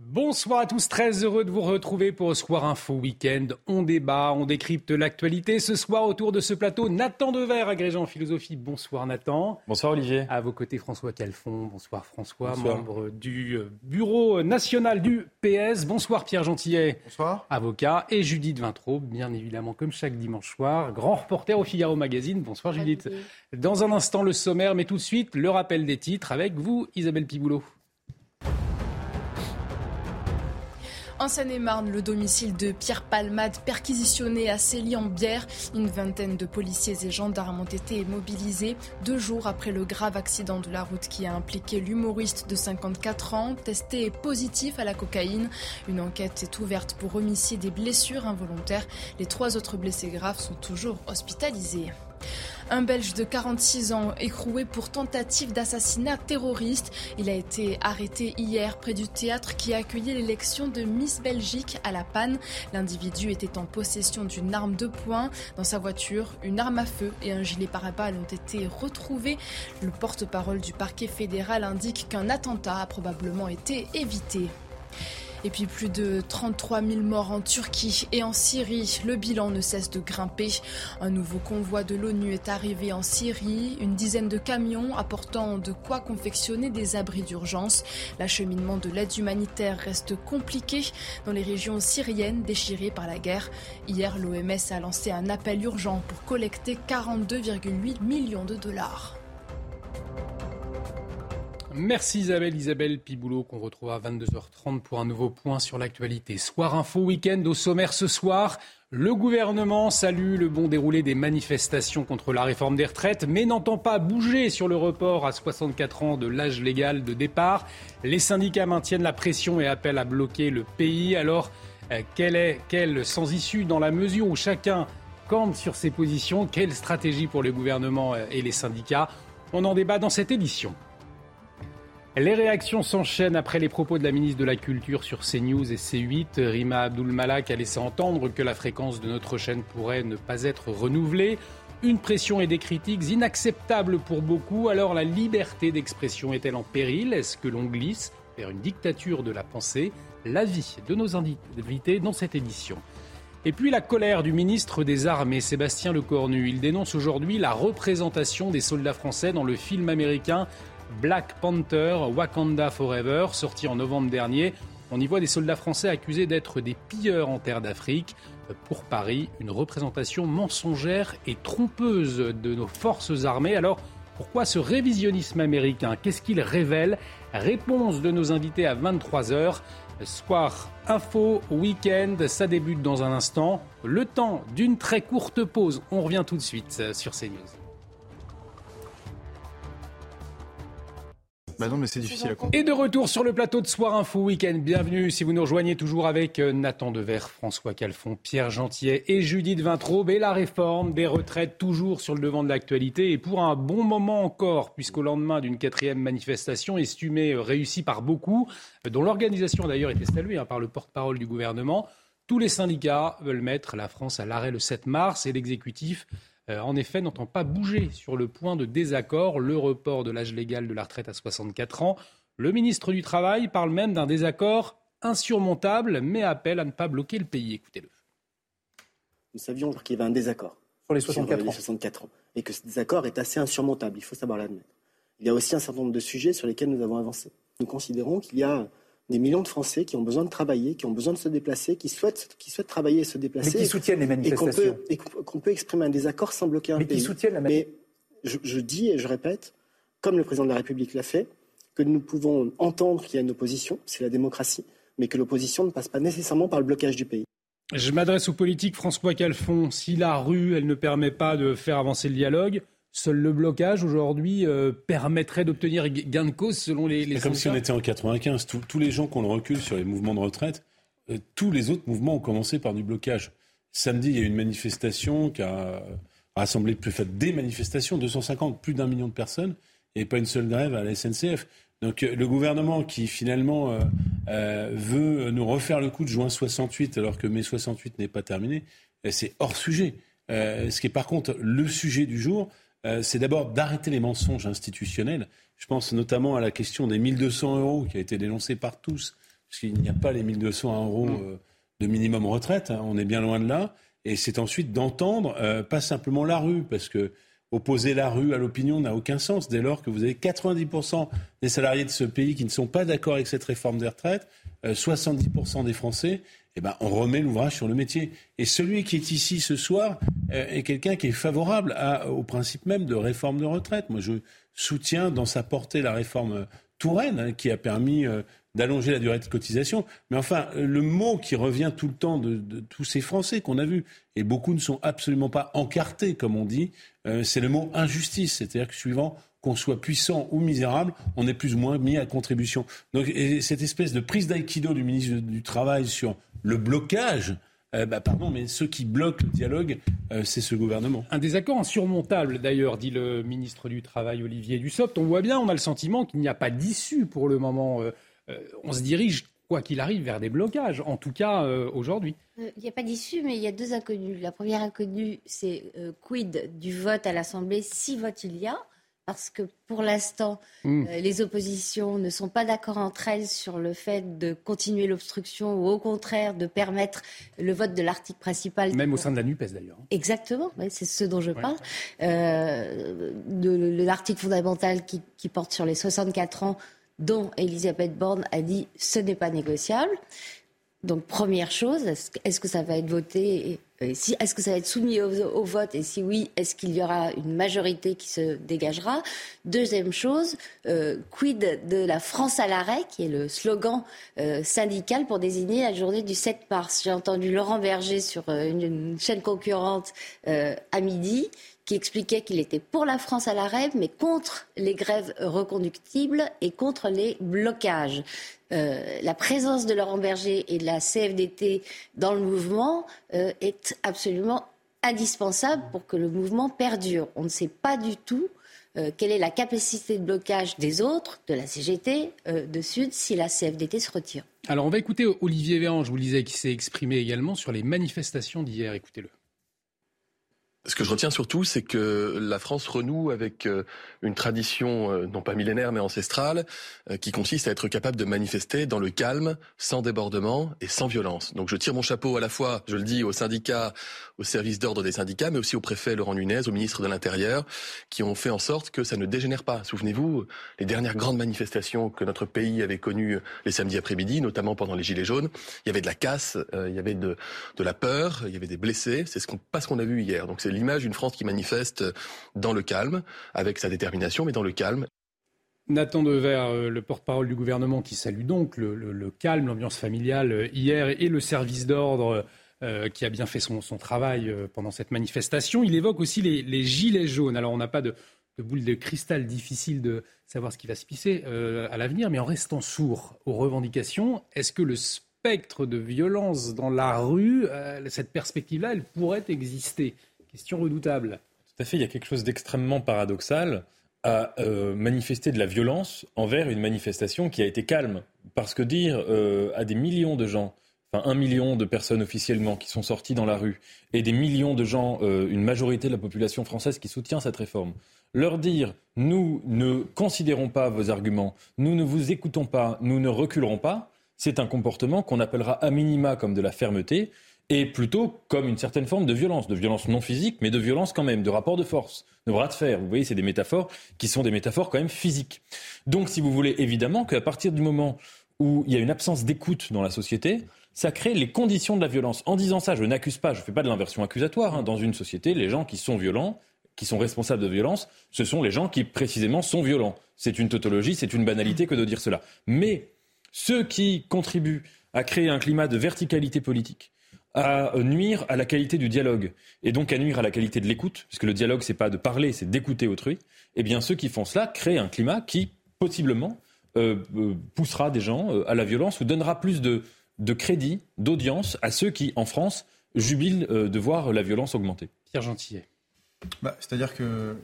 Bonsoir à tous, très heureux de vous retrouver pour Soir Info Week-end. On débat, on décrypte l'actualité. Ce soir, autour de ce plateau, Nathan Dever, agrégé en philosophie. Bonsoir Nathan. Bonsoir Olivier. À vos côtés, François Calfon. Bonsoir François, membre du euh, Bureau national du PS. Bonsoir Pierre Gentillet. Bonsoir. Avocat. Et Judith Vintraud, bien évidemment, comme chaque dimanche soir, grand reporter au Figaro Magazine. Bonsoir Judith. Dans un instant, le sommaire, mais tout de suite, le rappel des titres avec vous, Isabelle Piboulot. En Seine-et-Marne, le domicile de Pierre Palmade perquisitionné à Célie-en-Bière. Une vingtaine de policiers et gendarmes ont été mobilisés deux jours après le grave accident de la route qui a impliqué l'humoriste de 54 ans, testé positif à la cocaïne. Une enquête est ouverte pour homicide et blessures involontaires. Les trois autres blessés graves sont toujours hospitalisés. Un Belge de 46 ans écroué pour tentative d'assassinat terroriste. Il a été arrêté hier près du théâtre qui a accueilli l'élection de Miss Belgique à La Panne. L'individu était en possession d'une arme de poing. Dans sa voiture, une arme à feu et un gilet pare-balles ont été retrouvés. Le porte-parole du parquet fédéral indique qu'un attentat a probablement été évité. Et puis plus de 33 000 morts en Turquie et en Syrie. Le bilan ne cesse de grimper. Un nouveau convoi de l'ONU est arrivé en Syrie. Une dizaine de camions apportant de quoi confectionner des abris d'urgence. L'acheminement de l'aide humanitaire reste compliqué dans les régions syriennes déchirées par la guerre. Hier, l'OMS a lancé un appel urgent pour collecter 42,8 millions de dollars. Merci Isabelle, Isabelle Piboulot, qu'on retrouve à 22h30 pour un nouveau point sur l'actualité. Soir Info Week-end au sommaire ce soir. Le gouvernement salue le bon déroulé des manifestations contre la réforme des retraites, mais n'entend pas bouger sur le report à 64 ans de l'âge légal de départ. Les syndicats maintiennent la pression et appellent à bloquer le pays. Alors, euh, quelle est quelle sans issue dans la mesure où chacun campe sur ses positions? Quelle stratégie pour le gouvernement euh, et les syndicats? On en débat dans cette édition. Les réactions s'enchaînent après les propos de la ministre de la Culture sur CNews et C8. Rima Abdul-Malak a laissé entendre que la fréquence de notre chaîne pourrait ne pas être renouvelée. Une pression et des critiques inacceptables pour beaucoup. Alors la liberté d'expression est-elle en péril? Est-ce que l'on glisse vers une dictature de la pensée? L'avis de nos invités dans cette édition. Et puis la colère du ministre des Armées, Sébastien Lecornu. Il dénonce aujourd'hui la représentation des soldats français dans le film américain Black Panther, Wakanda Forever, sorti en novembre dernier. On y voit des soldats français accusés d'être des pilleurs en terre d'Afrique. Pour Paris, une représentation mensongère et trompeuse de nos forces armées. Alors, pourquoi ce révisionnisme américain? Qu'est-ce qu'il révèle? Réponse de nos invités à 23h. Soir info, week-end, ça débute dans un instant. Le temps d'une très courte pause. On revient tout de suite sur CNews. Bah non, mais c'est difficile à comprendre. Et de retour sur le plateau de Soir Info Week-end. Bienvenue si vous nous rejoignez toujours avec euh, Nathan Dever, François Calfon, Pierre Gentillet et Judith Vintraube. Et la réforme des retraites toujours sur le devant de l'actualité. Et pour un bon moment encore, puisqu'au lendemain d'une quatrième manifestation estimée euh, réussie par beaucoup, euh, dont l'organisation d'ailleurs était saluée hein, par le porte-parole du gouvernement, tous les syndicats veulent mettre la France à l'arrêt le 7 mars et l'exécutif en effet, n'entend pas bouger sur le point de désaccord, le report de l'âge légal de la retraite à 64 ans. Le ministre du Travail parle même d'un désaccord insurmontable, mais appelle à ne pas bloquer le pays. Écoutez-le. Nous savions qu'il y avait un désaccord sur les 64, les 64 ans. et que ce désaccord est assez insurmontable, il faut savoir l'admettre. Il y a aussi un certain nombre de sujets sur lesquels nous avons avancé. Nous considérons qu'il y a des millions de Français qui ont besoin de travailler, qui ont besoin de se déplacer, qui souhaitent, qui souhaitent travailler et se déplacer. Mais qui soutiennent les manifestations. Et qu'on peut, exprimer un désaccord sans bloquer un Mais pays. qui soutiennent la Mais je, je, dis et je répète, comme le président de la République l'a fait, que nous pouvons entendre qu'il y a une opposition, c'est la démocratie, mais que l'opposition ne passe pas nécessairement par le blocage du pays. Je m'adresse aux politiques François Calfon. Si la rue, elle ne permet pas de faire avancer le dialogue, Seul le blocage aujourd'hui euh, permettrait d'obtenir gain de cause selon les, les Comme si on était en 95. tous les gens qu'on le recule sur les mouvements de retraite, euh, tous les autres mouvements ont commencé par du blocage. Samedi, il y a eu une manifestation qui a rassemblé plus fait des manifestations, 250, plus d'un million de personnes. Il n'y avait pas une seule grève à la SNCF. Donc euh, le gouvernement qui finalement euh, euh, veut nous refaire le coup de juin 68 alors que mai 68 n'est pas terminé, c'est hors sujet. ce qui est par contre le sujet du jour, euh, c'est d'abord d'arrêter les mensonges institutionnels. Je pense notamment à la question des 1200 euros qui a été dénoncée par tous parce qu'il n'y a pas les 1200 euros mm. euh, de minimum retraite, hein, on est bien loin de là, et c'est ensuite d'entendre euh, pas simplement la rue, parce que opposer la rue à l'opinion n'a aucun sens dès lors que vous avez 90% des salariés de ce pays qui ne sont pas d'accord avec cette réforme des retraites, 70% des Français, eh ben, on remet l'ouvrage sur le métier. Et celui qui est ici ce soir est quelqu'un qui est favorable au principe même de réforme de retraite. Moi, je soutiens dans sa portée la réforme Touraine, hein, qui a permis euh, d'allonger la durée de cotisation. Mais enfin, le mot qui revient tout le temps de, tous ces Français qu'on a vus, et beaucoup ne sont absolument pas encartés, comme on dit, euh, c'est le mot injustice. C'est-à-dire que suivant qu'on soit puissant ou misérable, on est plus ou moins mis à contribution. Donc cette espèce de prise d'aïkido du ministre du Travail sur le blocage euh, bah, pardon, mais ceux qui bloquent le dialogue, euh, c'est ce gouvernement. Un désaccord insurmontable, d'ailleurs, dit le ministre du Travail, Olivier Dussopt. On voit bien, on a le sentiment qu'il n'y a pas d'issue pour le moment. Euh, on se dirige, quoi qu'il arrive, vers des blocages, en tout cas aujourd'hui. Il n'y a pas d'issue, mais il y a deux inconnues. La première inconnue, c'est quid du vote à l'Assemblée, si vote il y a parce que pour l'instant, hmm. euh, les oppositions ne sont pas d'accord entre elles sur le fait de continuer l'obstruction ou au contraire de permettre le vote de l'article principal. Même au sein de la NUPES d'ailleurs. Exactement, c'est ce dont je parle. Euh, de, l'article fondamental qui, qui, porte sur les 64 ans dont Elisabeth Borne a dit ce n'est pas négociable. Donc première chose, est-ce que ça va être voté Est-ce que ça va être soumis au, vote? Et si oui, est-ce qu'il y aura une majorité qui se dégagera? Deuxième chose, euh, quid de la France à l'arrêt, qui est le slogan euh, syndical pour désigner la journée du 7 mars? J'ai entendu Laurent Berger sur euh, une, chaîne concurrente à midi qui expliquait qu'il était pour la France à la rêve, mais contre les grèves reconductibles et contre les blocages. Euh, la présence de Laurent Berger et de la CFDT dans le mouvement euh, est absolument indispensable pour que le mouvement perdure. On ne sait pas du tout euh, quelle est la capacité de blocage des autres, de la CGT, de Sud, si la CFDT se retire. Alors on va écouter Olivier Véran, je vous disais, qui s'est exprimé également sur les manifestations d'hier. Écoutez-le. Ce que je retiens surtout, c'est que la France renoue avec euh, une tradition euh, non pas millénaire mais ancestrale, euh, qui consiste à être capable de manifester dans le calme, sans débordement et sans violence. Donc je tire mon chapeau à la fois, je le dis, aux syndicats, au service d'ordre des syndicats, mais aussi au préfet Laurent Nunez, au ministre de l'Intérieur, qui ont fait en sorte que ça ne dégénère pas. Souvenez-vous, les dernières grandes manifestations que notre pays avait connues les samedis après-midi, notamment pendant les Gilets jaunes, il y avait de la casse, il y avait de, la peur, il y avait des blessés. C'est ce qu'on, pas ce qu'on a vu hier. L'image d'une France qui manifeste dans le calme, avec sa détermination, mais dans le calme. Nathan Dever, euh, le porte-parole du gouvernement, qui salue donc le, calme, l'ambiance familiale euh, hier et le service d'ordre euh, qui a bien fait son, travail pendant cette manifestation. Il évoque aussi les, gilets jaunes. Alors on n'a pas de, boule de cristal difficile de savoir ce qui va se pisser à l'avenir, mais en restant sourd aux revendications, est-ce que le spectre de violence dans la rue, cette perspective-là, elle pourrait exister? Question redoutable. Tout à fait, il y a quelque chose d'extrêmement paradoxal à euh, manifester de la violence envers une manifestation qui a été calme. Parce que dire euh, à des millions de gens, enfin un million de personnes officiellement qui sont sorties dans la rue, et des millions de gens, euh, une majorité de la population française qui soutient cette réforme, leur dire nous ne considérons pas vos arguments, nous ne vous écoutons pas, nous ne reculerons pas, c'est un comportement qu'on appellera à minima comme de la fermeté, et plutôt comme une certaine forme de violence, de violence non physique, mais de violence quand même, de rapport de force, de bras de fer. Vous voyez, c'est des métaphores qui sont des métaphores quand même physiques. Donc, si vous voulez, évidemment qu'à partir du moment où il y a une absence d'écoute dans la société, ça crée les conditions de la violence. En disant ça, je n'accuse pas, je ne fais pas de l'inversion accusatoire. Hein. Dans une société, les gens qui sont violents, qui sont responsables de violence, ce sont les gens qui précisément sont violents. C'est une tautologie, c'est une banalité que de dire cela. Mais ceux qui contribuent à créer un climat de verticalité politique, à nuire à la qualité du dialogue et donc à nuire à la qualité de l'écoute, puisque le dialogue c'est pas de parler, c'est d'écouter autrui. Eh bien, ceux qui font cela créent un climat qui possiblement euh, euh, poussera des gens euh, à la violence ou donnera plus de, crédit, d'audience à ceux qui, en France, jubilent de voir la violence augmenter. Pierre Gentillet. Bah, c'est-à-dire que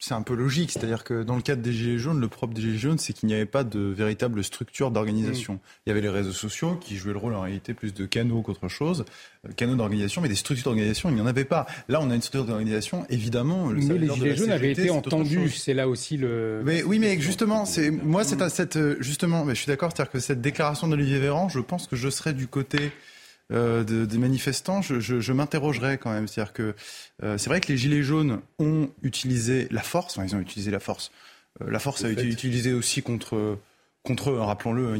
c'est un peu logique. C'est-à-dire que dans le cadre des Gilets jaunes, le propre des Gilets jaunes, c'est qu'il n'y avait pas de véritable structure d'organisation. Mm. Il y avait les réseaux sociaux qui jouaient le rôle en réalité plus de canaux qu'autre chose, euh, canaux d'organisation, mais des structures d'organisation, il n'y en avait pas. Là, on a une structure d'organisation, évidemment. Le mais les Gilets jaunes avaient été entendus, c'est là aussi le. Mais, oui, mais justement, c'est moi, c'est cette justement, mais je suis d'accord, c'est-à-dire que cette déclaration d'Olivier Véran, je pense que je serais du côté euh, des manifestants, je, je, je m'interrogerais quand même. C'est-à-dire que euh, c'est vrai que les Gilets jaunes ont utilisé la force, enfin, ils ont utilisé la force. Euh, la force a été utilisée aussi contre, contre eux, hein, rappelons-le.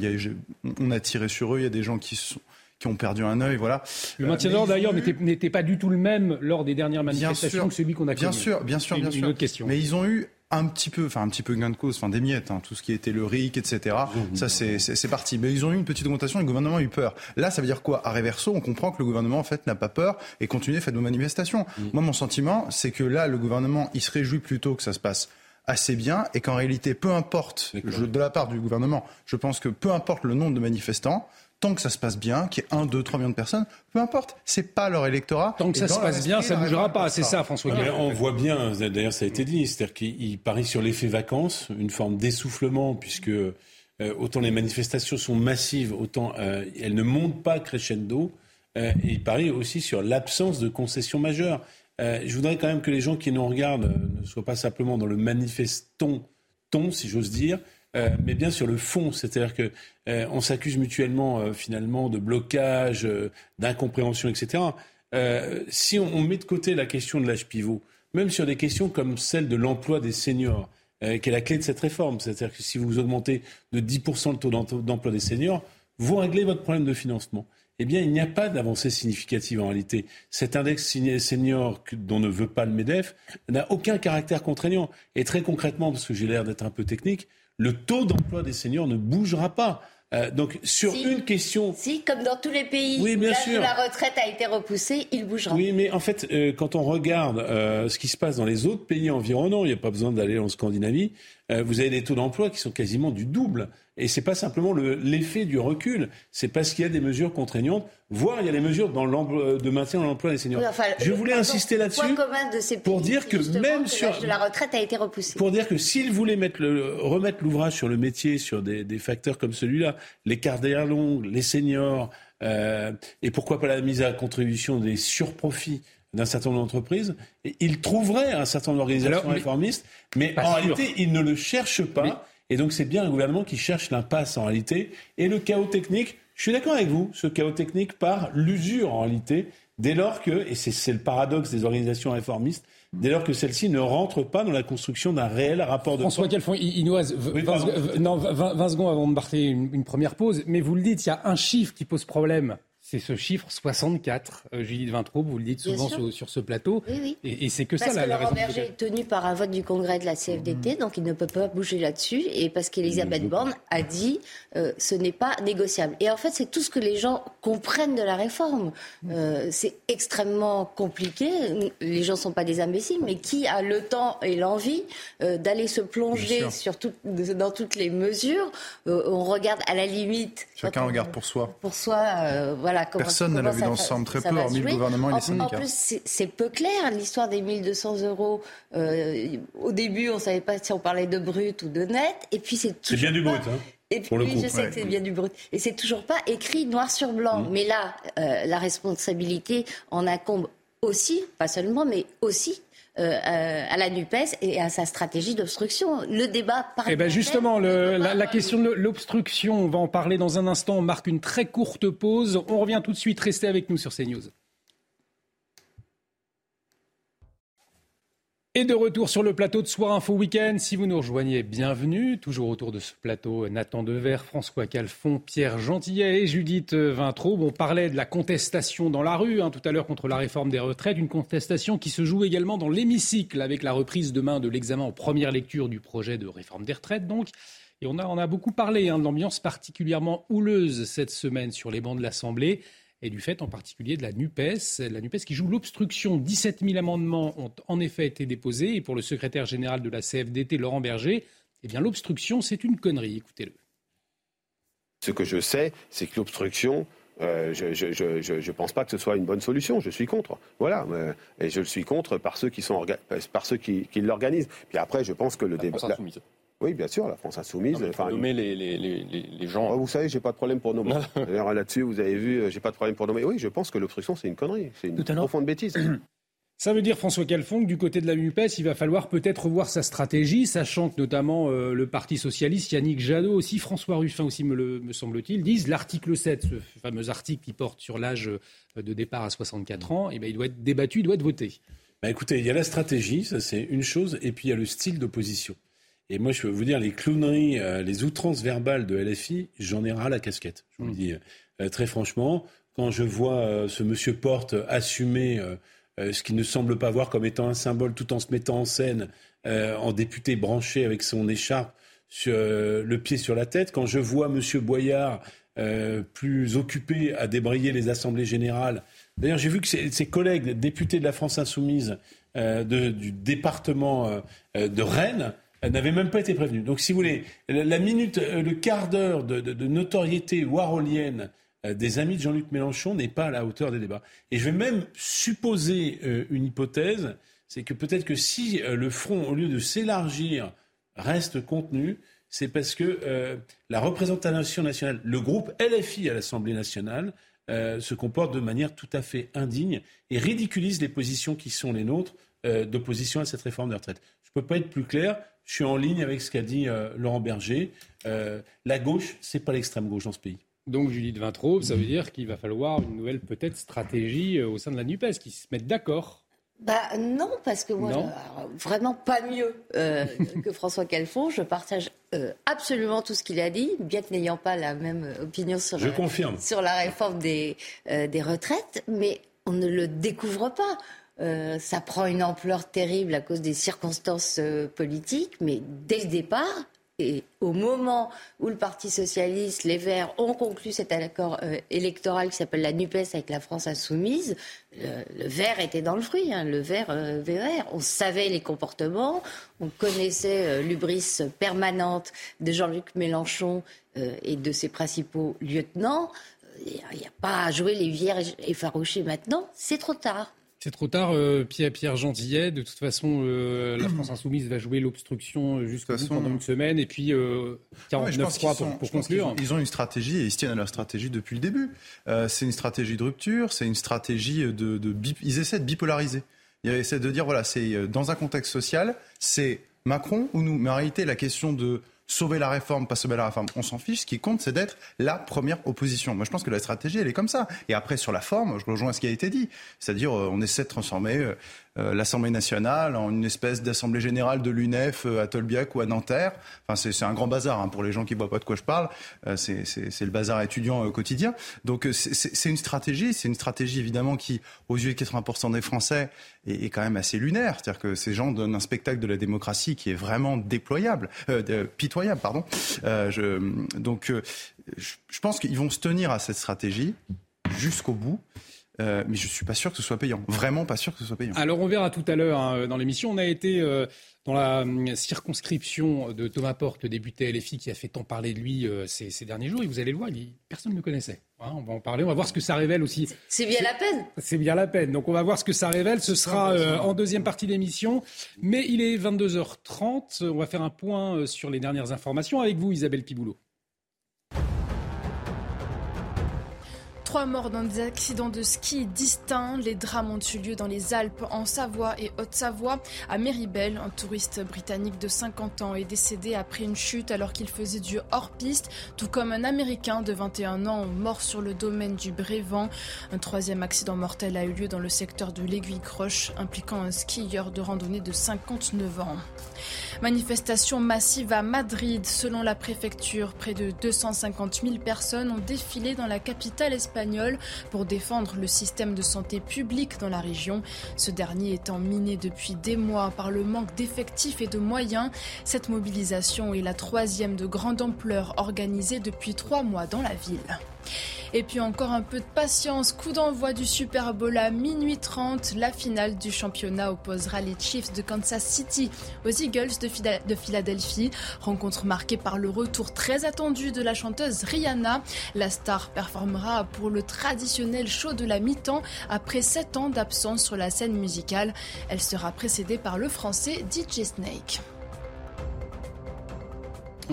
On a tiré sur eux, il y a des gens qui sont qui ont perdu un œil, voilà. Le maintien d'ordre d'ailleurs n'était pas du tout le même lors des dernières manifestations que celui qu'on a connu. Bien sûr, bien sûr, bien sûr. Une autre question. Mais ils ont eu un petit peu, enfin un petit peu gain de cause, enfin des miettes, hein, tout ce qui était le RIC, etc. Ça c'est parti. Mais ils ont eu une petite augmentation, et le gouvernement a eu peur. Là, ça veut dire quoi? À réverso, on comprend que le gouvernement en fait n'a pas peur et continue à faire nos manifestations. Mm. Moi, mon sentiment, c'est que là, le gouvernement, il se réjouit plutôt que ça se passe assez bien et qu'en réalité, peu importe, de la part du gouvernement, je pense que peu importe le nombre de manifestants, tant que ça se passe bien, qu'il y ait 1, 2, 3 millions de personnes, peu importe, c'est pas leur électorat. Tant que ça se passe bien, ça ne bougera pas, c'est ça François On voit bien, d'ailleurs ça a été dit, c'est-à-dire qu'il parie sur l'effet vacances, une forme d'essoufflement, puisque euh, autant les manifestations sont massives, autant euh, elles ne montent pas crescendo, euh, et il parie aussi sur l'absence de concessions majeures. je voudrais quand même que les gens qui nous regardent ne soient pas simplement dans le manifeston ton, si j'ose dire, euh, mais bien sur le fond, c'est-à-dire que euh, on s'accuse mutuellement euh, finalement de blocage, d'incompréhension, etc. si on, met de côté la question de l'âge pivot, même sur des questions comme celle de l'emploi des seniors, qui est la clé de cette réforme, c'est-à-dire que si vous augmentez de 10% le taux d'emploi des seniors, vous réglez votre problème de financement. Eh bien, il n'y a pas d'avancée significative en réalité. Cet index senior dont ne veut pas le MEDEF n'a aucun caractère contraignant. Et très concrètement, parce que j'ai l'air d'être un peu technique, le taux d'emploi des seniors ne bougera pas. Euh, donc sur une question. Si, comme dans tous les pays, oui, bien sûr. la retraite a été repoussée, il bougera. Oui, mais en fait, euh, quand on regarde euh, ce qui se passe dans les autres pays environnants, il n'y a pas besoin d'aller en Scandinavie, vous avez des taux d'emploi qui sont quasiment du double. Et ce n'est pas simplement l'effet du recul, c'est parce qu'il y a des mesures contraignantes, voire il y a des mesures dans de maintien de l'emploi des seniors. je voulais insister là-dessus pour dire que même sur de la retraite a été repoussée. Pour dire que s'ils voulaient mettre le, remettre l'ouvrage sur le métier, sur des, des facteurs comme celui-là, les carrières longues, les seniors, euh, et pourquoi pas la mise à contribution des surprofits d'un certain nombre d'entreprises, ils trouveraient un certain nombre d'organisations réformistes, mais en réalité, ils ne le cherchent pas. Et donc c'est bien un gouvernement qui cherche l'impasse en réalité. Et le chaos technique, je suis d'accord avec vous, ce chaos technique par l'usure en réalité, dès lors que, et c'est le paradoxe des organisations réformistes, dès lors que celles-ci ne rentrent pas dans la construction d'un réel rapport de François Calfon, Inoise, 20, non, 20, secondes avant de marquer une, première pause, mais vous le dites, il y a un chiffre qui pose problème c'est ce chiffre 64. Euh, Judith Vintraube, vous le dites souvent sur, ce plateau. Oui, oui. Et, c'est que ça la, la raison. Berger est tenu par un vote du Congrès de la CFDT, mmh. donc il ne peut pas bouger là-dessus. Et parce qu'Elisabeth mmh. Borne a dit euh, ce n'est pas négociable. Et en fait, c'est tout ce que les gens comprennent de la réforme. Mmh. Euh, c'est extrêmement compliqué. Les gens ne sont pas des imbéciles, mais qui a le temps et l'envie euh, d'aller se plonger sur tout, dans toutes les mesures On regarde à la limite. Chacun regarde pour soi. Pour soi, voilà Personne ne l'a vu ensemble, très peu, hormis le gouvernement et les syndicats. En plus, c'est peu clair, l'histoire des 1200 euros. Euh, au début, on ne savait pas si on parlait de brut ou de net. Et puis, c'est C'est bien du brut, hein et puis, je sais que c'est bien du brut. Et c'est toujours pas écrit noir sur blanc. Mm. Mais là, euh, la responsabilité en incombe aussi, pas seulement, mais aussi euh, à la NUPES et à sa stratégie d'obstruction. Le débat par Eh ben justement, la, question de l'obstruction, on va en parler dans un instant. On marque une très courte pause. On revient tout de suite. Restez avec nous sur CNews. Et de retour sur le plateau de Soir Info Week-end. Si vous nous rejoignez, bienvenue. Toujours autour de ce plateau, Nathan Dever, François Calfon, Pierre Gentillet et Judith Vintraube. On parlait de la contestation dans la rue hein, tout à l'heure contre la réforme des retraites. Une contestation qui se joue également dans l'hémicycle avec la reprise demain de l'examen en première lecture du projet de réforme des retraites. Donc, et on a, beaucoup parlé hein, de l'ambiance particulièrement houleuse cette semaine sur les bancs de l'Assemblée et du fait en particulier de la NUPES. La NUPES qui joue l'obstruction. 17 000 amendements ont en effet été déposés. Et pour le secrétaire général de la CFDT, Laurent Berger, eh bien l'obstruction, c'est une connerie. Écoutez-le. Ce que je sais, c'est que l'obstruction, Euh, je ne pense pas que ce soit une bonne solution. Je suis contre. Voilà. et je le suis contre par ceux qui, sont par ceux qui, qui l'organisent. Puis après, je pense que le débat. Oui, bien sûr, la France insoumise. enfin, nommer les, les, les, les gens. Oh, vous savez, j'ai pas de problème pour nommer. D'ailleurs, là-dessus, vous avez vu, euh, j'ai pas de problème pour nommer. Oui, je pense que l'obstruction, c'est une connerie. C'est une profonde bêtise. Ça veut dire, François Calfon, que du côté de la NUPES, il va falloir peut-être revoir sa stratégie, sachant que notamment euh, le Parti socialiste, Yannick Jadot aussi, François Ruffin aussi, me, me semble-t-il, disent l'article 7, ce fameux article qui porte sur l'âge euh, de départ à 64 ans, eh ben, il doit être débattu, il doit être voté. Bah écoutez, il y a la stratégie, ça c'est une chose, et puis il y a le style d'opposition. Et moi, je peux vous dire, les clowneries, euh, les outrances verbales de LFI, j'en ai ras la casquette. Je vous le dis très franchement. Quand je vois ce monsieur Porte assumer euh, ce qui ne semble pas voir comme étant un symbole tout en se mettant en scène euh, en député branché avec son écharpe sur, euh, le pied sur la tête. Quand je vois M. Boyard plus occupé à débrayer les assemblées générales, d'ailleurs j'ai vu que ses, collègues députés de la France insoumise du département de Rennes n'avaient même pas été prévenus. Donc si vous voulez, la, minute, le quart d'heure de, notoriété warolienne euh, des amis de Jean-Luc Mélenchon n'est pas à la hauteur des débats. Et je vais même supposer euh, une hypothèse, c'est que peut-être que si euh, le front, au lieu de s'élargir, reste contenu, c'est parce que la représentation nationale, le groupe LFI à l'Assemblée nationale, se comporte de manière tout à fait indigne et ridiculise les positions qui sont les nôtres d'opposition à cette réforme de retraite. Je ne peux pas être plus clair. Je suis en ligne avec ce qu'a dit Laurent Berger. la gauche, c'est pas l'extrême gauche dans ce pays. Donc Judith Vintraube, ça veut dire qu'il va falloir une nouvelle peut-être stratégie euh, au sein de la NUPES, qui se mettent d'accord bah non, parce que moi, vraiment pas mieux euh, que François Calfon. Je partage euh, absolument tout ce qu'il a dit, bien que n'ayant pas la même opinion sur, Je confirme. sur la réforme des, des retraites, mais on ne le découvre pas. Ça prend une ampleur terrible à cause des circonstances politiques, mais dès le départ, et au moment où le Parti socialiste, les Verts ont conclu cet accord euh, électoral qui s'appelle la NUPES avec la France insoumise, le, Vert était dans le fruit, hein, le Vert euh. On savait les comportements, on connaissait euh, l'ubris permanente de Jean-Luc Mélenchon et de ses principaux lieutenants. Il n'y a, pas à jouer les vierges effarouchés maintenant, c'est trop tard. C'est trop tard, euh, Pierre, Gentillet. De toute façon, euh, la France Insoumise va jouer l'obstruction jusqu'à façon... pendant une semaine. Et puis, euh, 49-3 pour, pour conclure. Ils ont, une stratégie et ils se tiennent à leur stratégie depuis le début. Euh, c'est une stratégie de rupture, c'est une stratégie de, de, Ils essaient de bipolariser. Ils essaient de dire, voilà, c'est euh, dans un contexte social, c'est Macron ou nous. Mais en réalité, la question de sauver la réforme, pas sauver la réforme, on s'en fiche. Ce qui compte, c'est d'être la première opposition. Moi, je pense que la stratégie, elle est comme ça. Et après, sur la forme, je rejoins ce qui a été dit. C'est-à-dire, euh, on essaie de transformer euh, l'Assemblée nationale en une espèce d'assemblée générale de l'UNEF à Tolbiac ou à Nanterre. Enfin, c'est un grand bazar hein, pour les gens qui ne voient pas de quoi je parle. c'est le bazar étudiant quotidien. Donc, c'est une stratégie. C'est une stratégie, évidemment, qui, aux yeux de 80% des Français, est, quand même assez lunaire. C'est-à-dire que ces gens donnent un spectacle de la démocratie qui est vraiment déployable, pitoyable pardon. Euh, je, donc, euh, je, pense qu'ils vont se tenir à cette stratégie jusqu'au bout. Euh, mais je suis pas sûr que ce soit payant. Vraiment pas sûr que ce soit payant. Alors on verra tout à l'heure hein, dans l'émission. On a été dans la circonscription de Thomas Porte, le député LFI, qui a fait tant parler de lui ces, derniers jours. Et vous allez le voir, personne ne le connaissait. Hein, on va en parler. On va voir ce que ça révèle aussi. C'est bien la peine. C'est bien la peine. Donc on va voir ce que ça révèle. Ce sera euh, en deuxième partie d'émission. Mais il est 22h30. On va faire un point euh, sur les dernières informations avec vous, Isabelle Piboulot. Trois morts dans des accidents de ski distincts. Les drames ont eu lieu dans les Alpes, en Savoie et Haute-Savoie. À Méribel, un touriste britannique de 50 ans est décédé après une chute alors qu'il faisait du hors-piste, tout comme un Américain de 21 ans mort sur le domaine du Brévent. Un troisième accident mortel a eu lieu dans le secteur de l'Aiguille-Croche, impliquant un skieur de randonnée de 59 ans. Manifestation massive à Madrid. Selon la préfecture, près de 250 000 personnes ont défilé dans la capitale espagnole pour défendre le système de santé publique dans la région. Ce dernier étant miné depuis des mois par le manque d'effectifs et de moyens. Cette mobilisation est la troisième de grande ampleur organisée depuis trois mois dans la ville. Et puis encore un peu de patience. Coup d'envoi du Super Bowl à minuit 30. La finale du championnat opposera les Chiefs de Kansas City aux Eagles de, Philadelphie. Rencontre marquée par le retour très attendu de la chanteuse Rihanna. La star performera pour le traditionnel show de la mi-temps après 7 ans d'absence sur la scène musicale. Elle sera précédée par le français DJ Snake.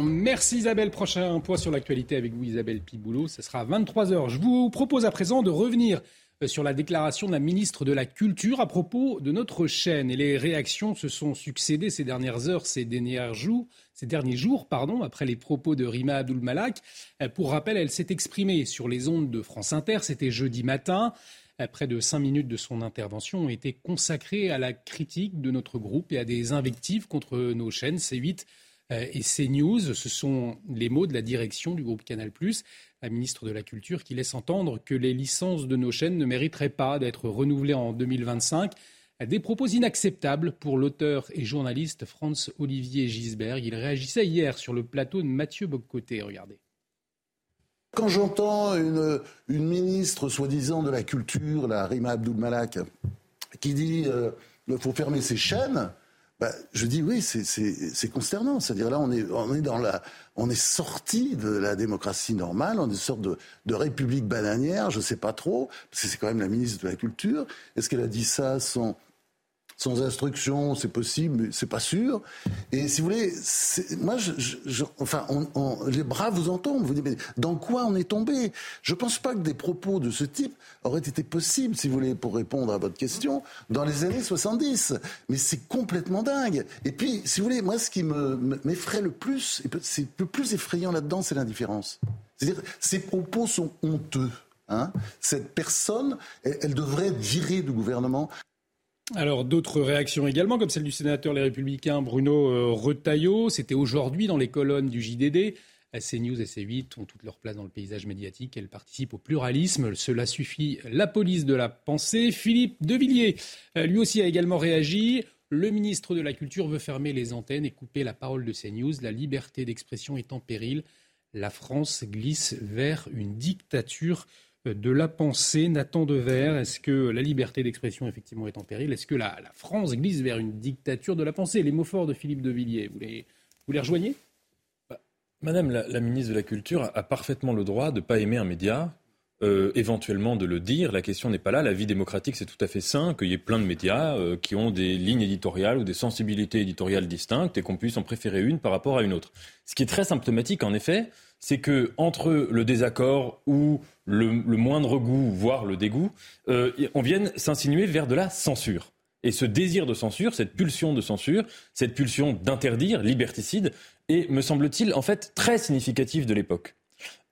Merci Isabelle. Prochain point sur l'actualité avec vous Isabelle Piboulot. Ce sera à 23h. Je vous propose à présent de revenir euh, sur la déclaration de la ministre de la Culture à propos de notre chaîne. Et les réactions se sont succédées ces dernières heures, ces derniers jours, ces derniers jours pardon, après les propos de Rima Abdul Malak. Euh, pour rappel, elle s'est exprimée sur les ondes de France Inter. C'était jeudi matin. Euh, près de cinq minutes de son intervention ont été consacrées à la critique de notre groupe et à des invectives contre nos chaînes C8 euh, et CNews. Ce sont les mots de la direction du groupe Canal+, la ministre de la Culture, qui laisse entendre que les licences de nos chaînes ne mériteraient pas d'être renouvelées en 2025. Des propos inacceptables pour l'auteur et journaliste Franz-Olivier Gisberg. Il réagissait hier sur le plateau de Mathieu Boccoté. Regardez. Quand j'entends une, ministre soi-disant de la culture, la Rima Abdul Malak, qui dit qu'il euh, faut fermer ses chaînes, bah, je dis oui, c'est consternant. C'est-à-dire là, on est, on est dans la, on est sorti de la démocratie normale, on est une sorte de, de république bananière, je sais pas trop, parce que c'est quand même la ministre de la Culture. Est-ce qu'elle a dit ça sans sans instruction, c'est possible, mais c'est pas sûr. Et si vous voulez, moi, enfin, les bras vous entendent. Vous dites, mais dans quoi on est tombé? Je pense pas que des propos de ce type auraient été possibles, si vous voulez, pour répondre à votre question, dans les années 70. Mais c'est complètement dingue. Et puis, si vous voulez, moi, ce qui m'effraie le plus, c'est le plus effrayant là-dedans, c'est l'indifférence. C'est-à-dire, ces propos sont honteux. Hein Cette personne, elle, devrait être virée du gouvernement. Alors d'autres réactions également, comme celle du sénateur Les Républicains Bruno euh, Retailleau. C'était aujourd'hui dans les colonnes du JDD. CNews et C8 ont toute leur place dans le paysage médiatique. Elles participent au pluralisme. Cela suffit. La police de la pensée. Philippe Devilliers, euh, lui aussi, a également réagi. Le ministre de la Culture veut fermer les antennes et couper la parole de CNews. La liberté d'expression est en péril. La France glisse vers une dictature de la pensée. Nathan Dever, est-ce que la liberté d'expression effectivement est en péril? Est-ce que la, France glisse vers une dictature de la pensée? Les mots forts de Philippe de Villiers, vous les, vous les rejoignez? Bah, Madame la, ministre de la Culture a, parfaitement le droit de ne pas aimer un média, euh, éventuellement de le dire. La question n'est pas là. La vie démocratique, c'est tout à fait sain qu'il y ait plein de médias euh, qui ont des lignes éditoriales ou des sensibilités éditoriales distinctes et qu'on puisse en préférer une par rapport à une autre. Ce qui est très symptomatique, en effet, c'est que entre le désaccord ou le, moindre goût, voire le dégoût, euh, on vienne s'insinuer vers de la censure. Et ce désir de censure, cette pulsion de censure, cette pulsion d'interdire, liberticide, est, me semble-t-il, en fait très significative de l'époque.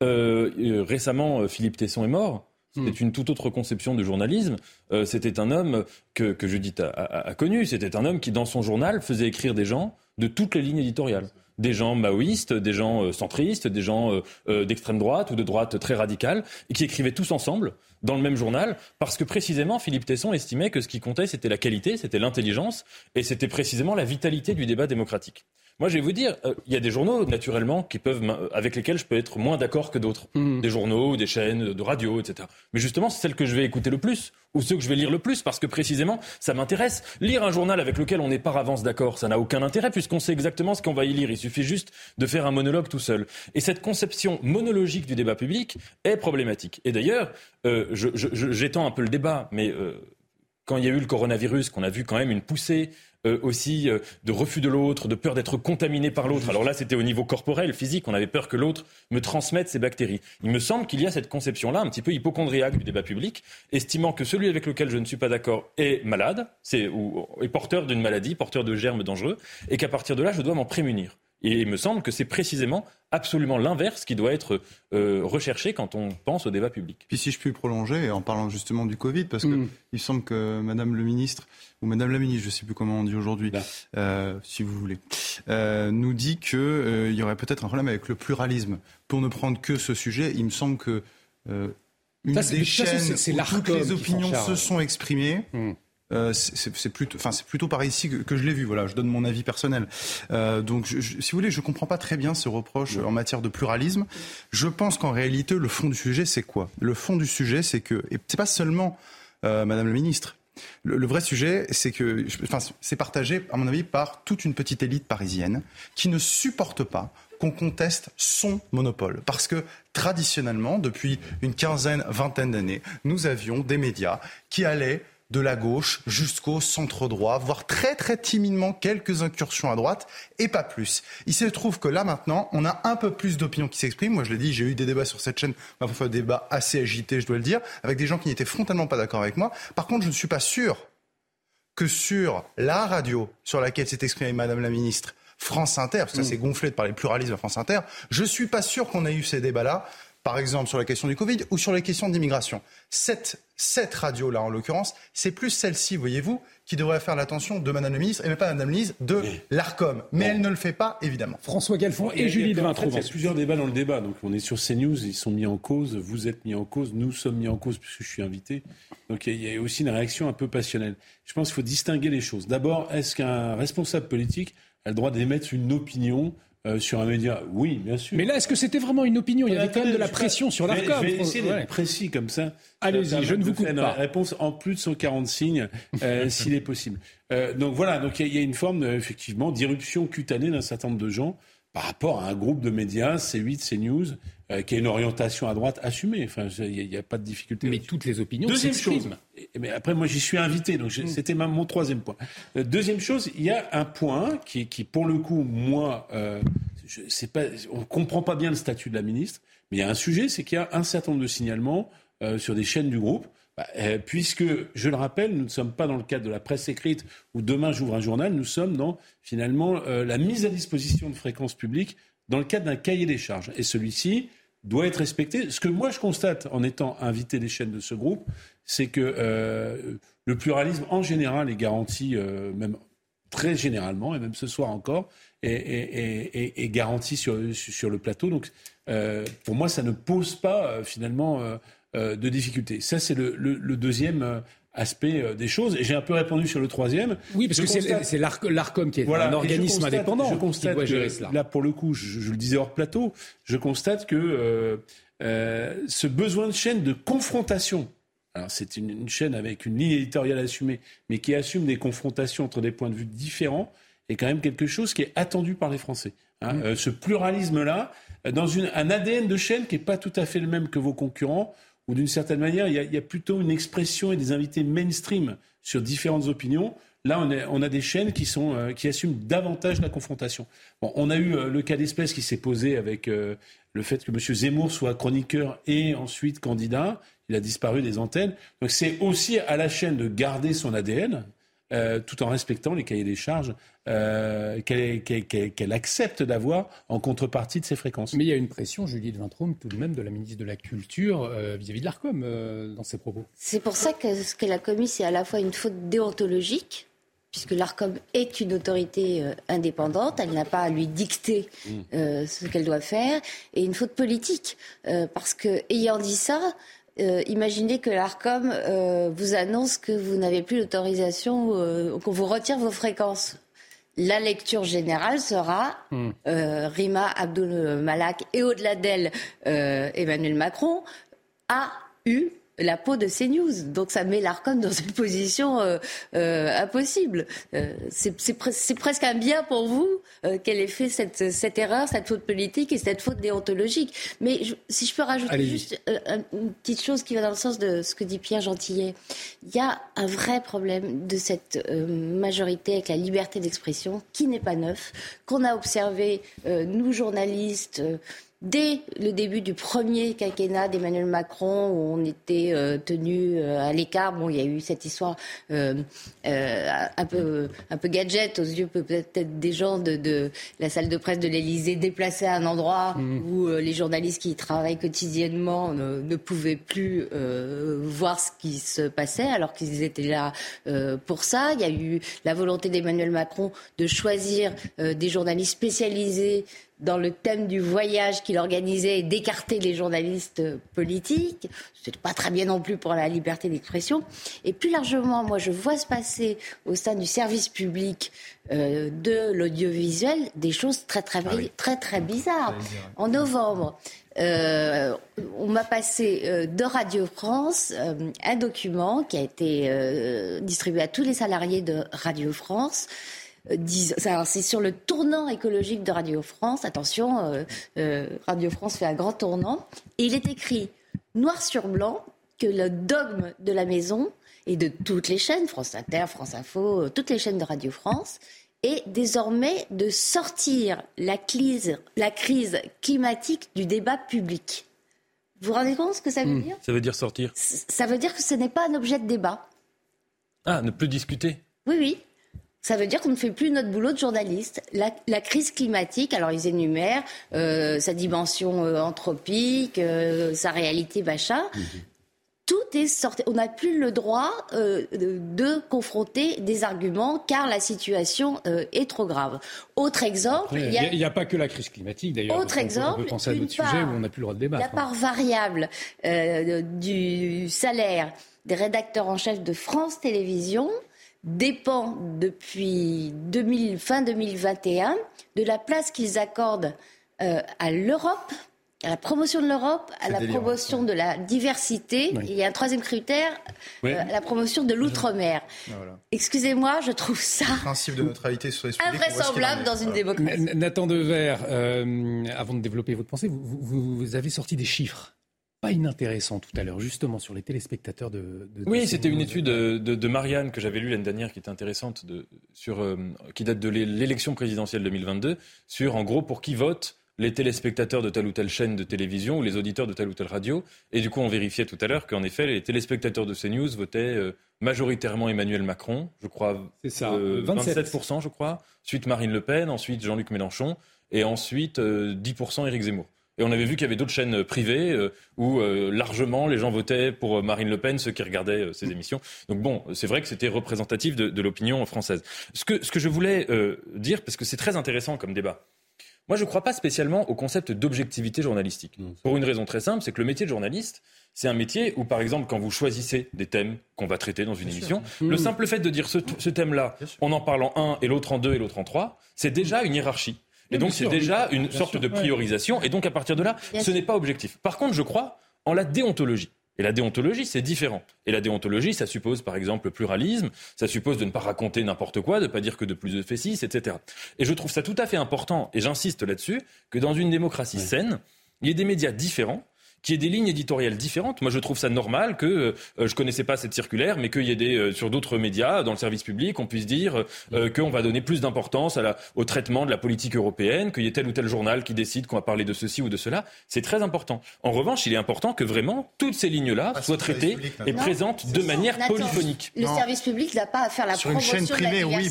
Euh, euh, récemment, Philippe Tesson est mort. C'était hmm. une toute autre conception de journalisme. c'était un homme que, que Judith a connu. C'était un homme qui, dans son journal, faisait écrire des gens de toutes les lignes éditoriales des gens maoïstes, des gens euh, centristes, des gens euh, euh, d'extrême droite ou de droite très radicale, et qui écrivaient tous ensemble dans le même journal, parce que précisément Philippe Tesson estimait que ce qui comptait, c'était la qualité, c'était l'intelligence, et c'était précisément la vitalité du débat démocratique. Moi, je vais vous dire, euh, il y a des journaux, naturellement, qui peuvent, avec lesquels je peux être moins d'accord que d'autres. Hmm. Des journaux, des chaînes de radio, etc. Mais justement, c'est celles que je vais écouter le plus, ou ceux que je vais lire le plus, parce que précisément, ça m'intéresse. Lire un journal avec lequel on n'est pas avance d'accord, ça n'a aucun intérêt, puisqu'on sait exactement ce qu'on va y lire. Il suffit juste de faire un monologue tout seul. Et cette conception monologique du débat public est problématique. Et d'ailleurs, euh, j'étends un peu le débat, mais... Euh, quand il y a eu le coronavirus, qu'on a vu quand même une poussée euh, aussi euh, de refus de l'autre, de peur d'être contaminé par l'autre. Alors là, c'était au niveau corporel, physique, on avait peur que l'autre me transmette ces bactéries. Il me semble qu'il y a cette conception-là, un petit peu hypochondriaque du débat public, estimant que celui avec lequel je ne suis pas d'accord est malade, ou est porteur d'une maladie, porteur de germes dangereux, et qu'à partir de là, je dois m'en prémunir. Et il me semble que c'est précisément absolument l'inverse qui doit être euh, recherché quand on pense au débat public. Puis si je puis prolonger, en parlant justement du Covid, parce qu'il mm. semble que Madame le ministre, ou Madame la ministre, je ne sais plus comment on dit aujourd'hui, euh, si vous voulez, euh, nous dit qu'il y aurait peut-être un problème avec le pluralisme. Pour ne prendre que ce sujet, il me semble que une des chaînes où toutes les opinions se sont exprimées, mm. Euh, c'est plutôt, par ici que, je l'ai vu. Voilà, je donne mon avis personnel. Euh, donc, si vous voulez, je comprends pas très bien ce reproche en matière de pluralisme. Je pense qu'en réalité, le fond du sujet, c'est quoi? Le fond du sujet, c'est que, et c'est pas seulement euh, Madame la Ministre. Le, vrai sujet, c'est que, enfin, c'est partagé, à mon avis, par toute une petite élite parisienne qui ne supporte pas qu'on conteste son monopole. Parce que traditionnellement, depuis une quinzaine, vingtaine d'années, nous avions des médias qui allaient de la gauche jusqu'au centre droit, voire très très timidement quelques incursions à droite et pas plus. Il se trouve que là maintenant, on a un peu plus d'opinions qui s'expriment. Moi je l'ai dit, j'ai eu des débats sur cette chaîne, parfois des débats assez agités, je dois le dire, avec des gens qui n'étaient frontalement pas d'accord avec moi. Par contre, je ne suis pas sûr que sur la radio sur laquelle s'est exprimée Madame la Ministre, France Inter, parce que ça mm. s'est gonflé de parler pluralisme à France Inter, je ne suis pas sûr qu'on ait eu ces débats-là par exemple sur la question du Covid ou sur les questions d'immigration. Cette, cette radio-là, en l'occurrence, c'est plus celle-ci, voyez-vous, qui devrait faire l'attention de Madame la ministre, et même pas Madame la ministre, de l'ARCOM. Mais elle ne le fait pas, évidemment. François Galfond et, Julie Devintrouve. Il y a plusieurs débats dans le débat. Donc on est sur CNews, ils sont mis en cause, vous êtes mis en cause, nous sommes mis en cause puisque je suis invité. Donc il y a aussi une réaction un peu passionnelle. Je pense qu'il faut distinguer les choses. D'abord, est-ce qu'un responsable politique a le droit d'émettre une opinion euh, sur un média, oui, bien sûr. Mais là, est-ce que c'était vraiment une opinion? Il y avait quand même de la pression sur l'ARCOM. Je vais essayer d'être précis comme ça. Allez-y, je ne vous coupe pas. réponse en plus de 140 signes, euh, s'il est possible. Euh, donc voilà, donc il y, a une forme, effectivement, d'irruption cutanée d'un certain nombre de gens par rapport à un groupe de médias, C8, CNews, euh, qui a une orientation à droite assumée. Enfin, il n'y a, pas de difficulté. Mais toutes les opinions Deuxième chose. Mais après, moi, j'y suis invité, donc mm. c'était mon troisième point. Euh, deuxième chose, il y a un point qui, qui pour le coup, moi, euh, je, pas, on comprend pas bien le statut de la ministre, mais il y a un sujet, c'est qu'il y a un certain nombre de signalements sur des chaînes du groupe bah, puisque, je le rappelle, nous ne sommes pas dans le cadre de la presse écrite où demain j'ouvre un journal, nous sommes dans finalement euh, la mise à disposition de fréquences publiques dans le cadre d'un cahier des charges. Et celui-ci doit être respecté. Ce que moi je constate en étant invité des chaînes de ce groupe, c'est que euh, le pluralisme en général est garanti, même très généralement, et même ce soir encore, est, garanti sur, le plateau. Donc pour moi, ça ne pose pas finalement euh, de difficultés. Ça, c'est le, deuxième euh, aspect euh, des choses. Et j'ai un peu répondu sur le troisième. Oui, parce que c'est l'ARCOM qui est un organisme indépendant je constate qui doit gérer cela. Là, pour le coup, je, le disais hors plateau, je constate que ce besoin de chaîne de confrontation, alors c'est une, chaîne avec une ligne éditoriale assumée, mais qui assume des confrontations entre des points de vue différents, est quand même quelque chose qui est attendu par les Français. Hein. ce pluralisme-là, dans un ADN de chaîne qui n'est pas tout à fait le même que vos concurrents, où d'une certaine manière, il y, a, plutôt une expression et des invités mainstream sur différentes opinions. Là, on, a des chaînes qui, sont, euh, qui assument davantage la confrontation. Bon, on a eu euh, le cas d'espèce qui s'est posé avec euh, le fait que M. Zemmour soit chroniqueur et ensuite candidat. Il a disparu des antennes. Donc c'est aussi à la chaîne de garder son ADN, euh, tout en respectant les cahiers des charges euh, qu'elle accepte d'avoir en contrepartie de ses fréquences. Mais il y a une pression, Julie de Vintraume, tout de même de la ministre de la Culture euh, vis-à-vis de l'ARCOM dans ses propos. C'est pour ça que ce qu'elle a commis, c'est à la fois une faute déontologique, puisque l'ARCOM est une autorité indépendante, elle n'a pas à lui dicter mmh. ce qu'elle doit faire, et une faute politique, parce que ayant dit ça, euh, imaginez que l'ARCOM euh, vous annonce que vous n'avez plus l'autorisation, euh, qu'on vous retire vos fréquences. La lecture générale sera hmm. Rima Abdul Malak et au-delà d'elle, Emmanuel Macron a eu la peau de CNews. Donc ça met l'ARCOM dans une position euh, euh, impossible. Euh, c'est presque un bien pour vous qu'elle ait fait cette, cette, erreur, cette faute politique et cette faute déontologique. Mais si je peux rajouter juste une petite chose qui va dans le sens de ce que dit Pierre Gentillet, il y a un vrai problème de cette majorité avec la liberté d'expression qui n'est pas neuf, qu'on a observé, nous journalistes, dès le début du premier quinquennat d'Emmanuel Macron, où on était euh, tenu euh, à l'écart. Bon, il y a eu cette histoire euh, un peu un peu gadget aux yeux peut-être des gens de, la salle de presse de l'Élysée, déplacée à un endroit mmh. où les journalistes qui y travaillent quotidiennement ne, pouvaient plus voir ce qui se passait, alors qu'ils étaient là pour ça. Il y a eu la volonté d'Emmanuel Macron de choisir des journalistes spécialisés dans le thème du voyage qu'il organisait et d'écarter les journalistes politiques. C'est pas très bien non plus pour la liberté d'expression. Et plus largement, moi, je vois se passer au sein du service public euh, de l'audiovisuel des choses très très ah très très bizarres. En novembre, euh, on m'a passé euh, de Radio France un document qui a été distribué à tous les salariés de Radio France c'est sur le tournant écologique de Radio France. Attention, euh, euh, Radio France fait un grand tournant. Et il est écrit noir sur blanc que le dogme de la maison et de toutes les chaînes, France Inter, France Info, euh, toutes les chaînes de Radio France, est désormais de sortir la crise, la crise climatique du débat public. Vous vous rendez compte ce que ça veut hmm. dire? Ça veut dire sortir Ça veut dire que ce n'est pas un objet de débat. Ah, ne plus discuter? Oui, oui. Ça veut dire qu'on ne fait plus notre boulot de journaliste. La, crise climatique, alors ils énumèrent euh, sa dimension euh, anthropique, euh, sa réalité machin. Mhm. Tout est sorti. On n'a plus le droit de, confronter des arguments car la situation est trop grave. Autre exemple. Il n'y a, pas que la crise climatique d'ailleurs. Autre exemple. On peut penser à d'autres sujets où on n'a plus le droit de débattre. La part variable du salaire des rédacteurs en chef de France Télévisions dépend depuis fin 2021 de la place qu'ils accordent euh, à l'Europe, à la promotion de l'Europe, à la promotion de la diversité. Et il y a un troisième critère, euh, la promotion de l'outre-mer. Ah, Excusez-moi, je trouve ça principe de neutralité sur les invraisemblable dans une démocratie. Nathan Dever, euh, avant de développer votre pensée, vous avez sorti des chiffres pas inintéressant tout à l'heure, justement sur les téléspectateurs de. oui, c'était une étude de, Marianne que j'avais lue l'année dernière qui est intéressante, de, sur, euh, qui date de l'élection présidentielle 2022, sur en gros pour qui votent les téléspectateurs de telle ou telle chaîne de télévision ou les auditeurs de telle ou telle radio. Et du coup, on vérifiait tout à l'heure qu'en effet, les téléspectateurs de CNews votaient euh, majoritairement Emmanuel Macron, je crois. Ça, 27%, euh, je crois. Ensuite Marine Le Pen, ensuite Jean-Luc Mélenchon, et ensuite 10% Éric Zemmour. Et on avait vu qu'il y avait d'autres chaînes privées euh, où euh, largement les gens votaient pour euh, Marine Le Pen, ceux qui regardaient ces émissions. Donc bon, c'est vrai que c'était représentatif de, de l'opinion française. Ce que, ce que je voulais dire, parce que c'est très intéressant comme débat, moi je ne crois pas spécialement au concept d'objectivité journalistique. pour une raison très simple, c'est que le métier de journaliste, c'est un métier où, par exemple, quand vous choisissez des thèmes qu'on va traiter dans une émission, le simple fait de dire ce, ce thème-là, on en parle en un et l'autre en deux et l'autre en trois, c'est déjà une hiérarchie. Et donc c'est déjà une sorte de priorisation. Et donc à partir de là, ce n'est pas objectif. Par contre, je crois en la déontologie. Et la déontologie, c'est différent. Et la déontologie, ça suppose par exemple le pluralisme, ça suppose de ne pas raconter n'importe quoi, de ne pas dire que de plus de fait 6, etc. Et je trouve ça tout à fait important, et j'insiste là-dessus, que dans une démocratie saine, il y ait des médias différents qu'il y ait des lignes éditoriales différentes. Moi, je trouve ça normal que euh, euh je connaissais pas cette circulaire, mais qu'il y ait des euh, sur d'autres médias, dans le service public, on puisse dire euh, qu'on va donner plus d'importance au traitement de la politique européenne, qu'il y ait tel ou tel journal qui décide qu'on va parler de ceci ou de cela. C'est très important. En revanche, il est important que vraiment toutes ces lignes-là ah, soient traitées et présentes de manière polyphonique. Le service public n'a pas à faire la sur promotion une chaîne privée, de la oui,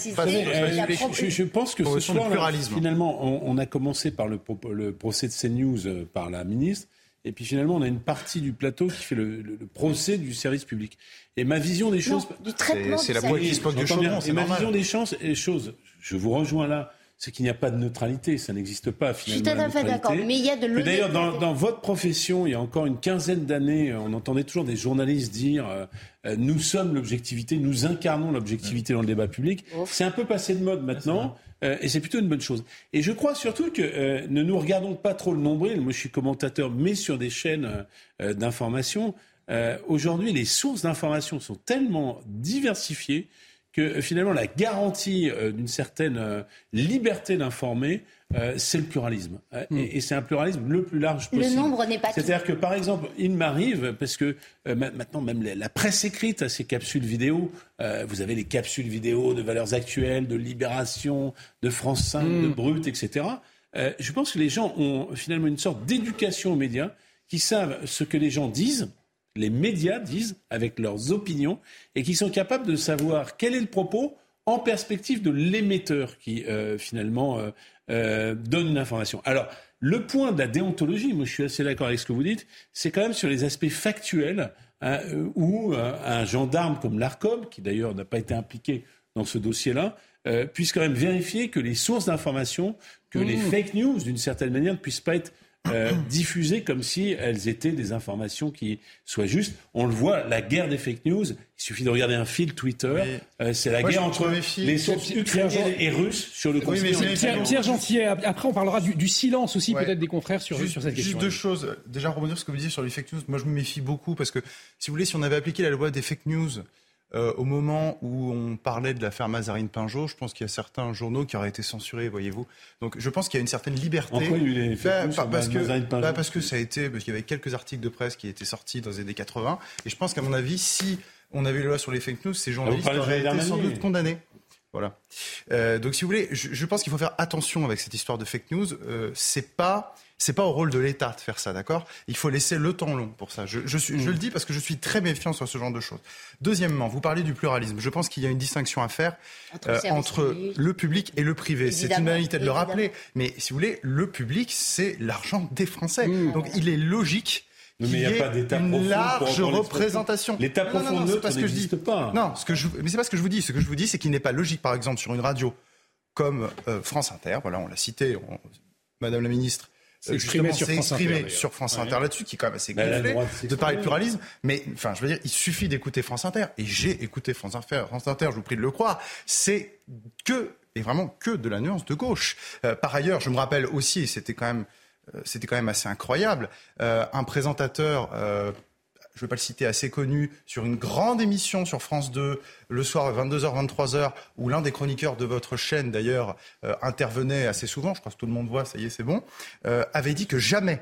je, je, pense que ce soir, finalement, on, on, a commencé par le, le procès de CNews par la ministre. Et puis finalement, on a une partie du plateau qui fait le, procès du service public. Et ma vision des choses. C'est la boîte qui se pose du chaudron. Et ma vision des choses, choses, je vous rejoins là, c'est qu'il n'y a pas de neutralité. Ça n'existe pas finalement. Je suis tout à fait d'accord. Mais il y a de D'ailleurs, dans, dans, votre profession, il y a encore une quinzaine d'années, on entendait toujours des journalistes dire euh, euh, nous sommes l'objectivité, nous incarnons l'objectivité dans le débat public. C'est un peu passé de mode maintenant. Euh, et c'est plutôt une bonne chose. Et je crois surtout que euh, ne nous regardons pas trop le nombril. Moi, je suis commentateur, mais sur des chaînes euh, d'information. Aujourd'hui, les sources d'information sont tellement diversifiées que finalement la garantie d'une certaine liberté d'informer, c'est le pluralisme. Hmm. Et, c'est un pluralisme le plus large possible. Le nombre n'est pas C'est-à-dire que, par exemple, il m'arrive, parce que maintenant, même la, presse écrite a ses capsules vidéo. vous avez les capsules vidéo de valeurs actuelles, de Libération, de France 5, de hmm. Brut, etc. je pense que les gens ont finalement une sorte d'éducation aux médias qui savent ce que les gens disent les médias disent avec leurs opinions et qui sont capables de savoir quel est le propos en perspective de l'émetteur qui euh, finalement euh, euh, donne une information. Alors, le point de la déontologie, moi je suis assez d'accord avec ce que vous dites, c'est quand même sur les aspects factuels hein, où un gendarme comme l'ARCOM, qui d'ailleurs n'a pas été impliqué dans ce dossier-là, euh, puisse quand même vérifier que les sources d'information, que les mmh. fake news, d'une certaine manière, ne puissent pas être euh, diffusées comme si elles étaient des informations qui soient justes. On le voit, la guerre des fake news, il suffit de regarder un fil Twitter, euh, c'est la guerre entre les sources ukrainiennes et russes sur le oui, Pierre, Pierre Gentil, après on parlera du, silence aussi peut-être des confrères sur, sur cette question. Juste deux choses. Déjà, rebondir sur ce que vous disiez sur les fake news. Moi, je me méfie beaucoup parce que, si vous voulez, si on avait appliqué la loi des fake news euh, au moment où on parlait de l'affaire Mazarine Pinjot, je pense qu'il y a certains journaux qui auraient été censurés, voyez-vous. Donc je pense qu'il y a une certaine liberté. Pourquoi il y a bah, parce, que, bah, parce que ça a été, parce qu'il y avait quelques articles de presse qui étaient sortis dans les années 80. Et je pense qu'à mon avis, si on avait une loi sur les fake news, ces ah, journalistes auraient été sans doute condamnés. Voilà. Euh, donc, si vous voulez, je, je pense qu'il faut faire attention avec cette histoire de fake news. Euh, c'est pas c'est pas au rôle de l'État de faire ça, d'accord? Il faut laisser le temps long pour ça. Je, je, suis, je, le dis parce que je suis très méfiant sur ce genre de choses. Deuxièmement, vous parlez du pluralisme. Je pense qu'il y a une distinction à faire entre, euh, le public et le privé. C'est une réalité de le rappeler. Mais si vous voulez, le public, c'est l'argent des Français. Mmh. Donc il est logique mais il n'y a pas d'état une large représentation. L'état profond neutre n'existe pas. Non, ce que je, mais c'est pas ce que je vous dis. Ce que je vous dis, c'est qu'il n'est pas logique, par exemple, sur une radio comme euh, France Inter. Voilà, on l'a cité. Madame la ministre s'exprimer sur, France Inter, sur France Inter là-dessus, qui est quand même assez gonflé, de parler de pluralisme. Mais enfin, je veux dire, il suffit d'écouter France Inter. Et j'ai écouté France Inter, France Inter, je vous prie de le croire. C'est que, et vraiment que de la nuance de gauche. Euh, par ailleurs, je me rappelle aussi, et c'était quand même, euh, c'était quand même assez incroyable, euh, un présentateur je ne vais pas le citer, assez connu, sur une grande émission sur France 2, le soir 22h, 23h, où l'un des chroniqueurs de votre chaîne, d'ailleurs, euh, intervenait assez souvent, je crois que tout le monde voit, ça y est, c'est bon, euh, avait dit que jamais,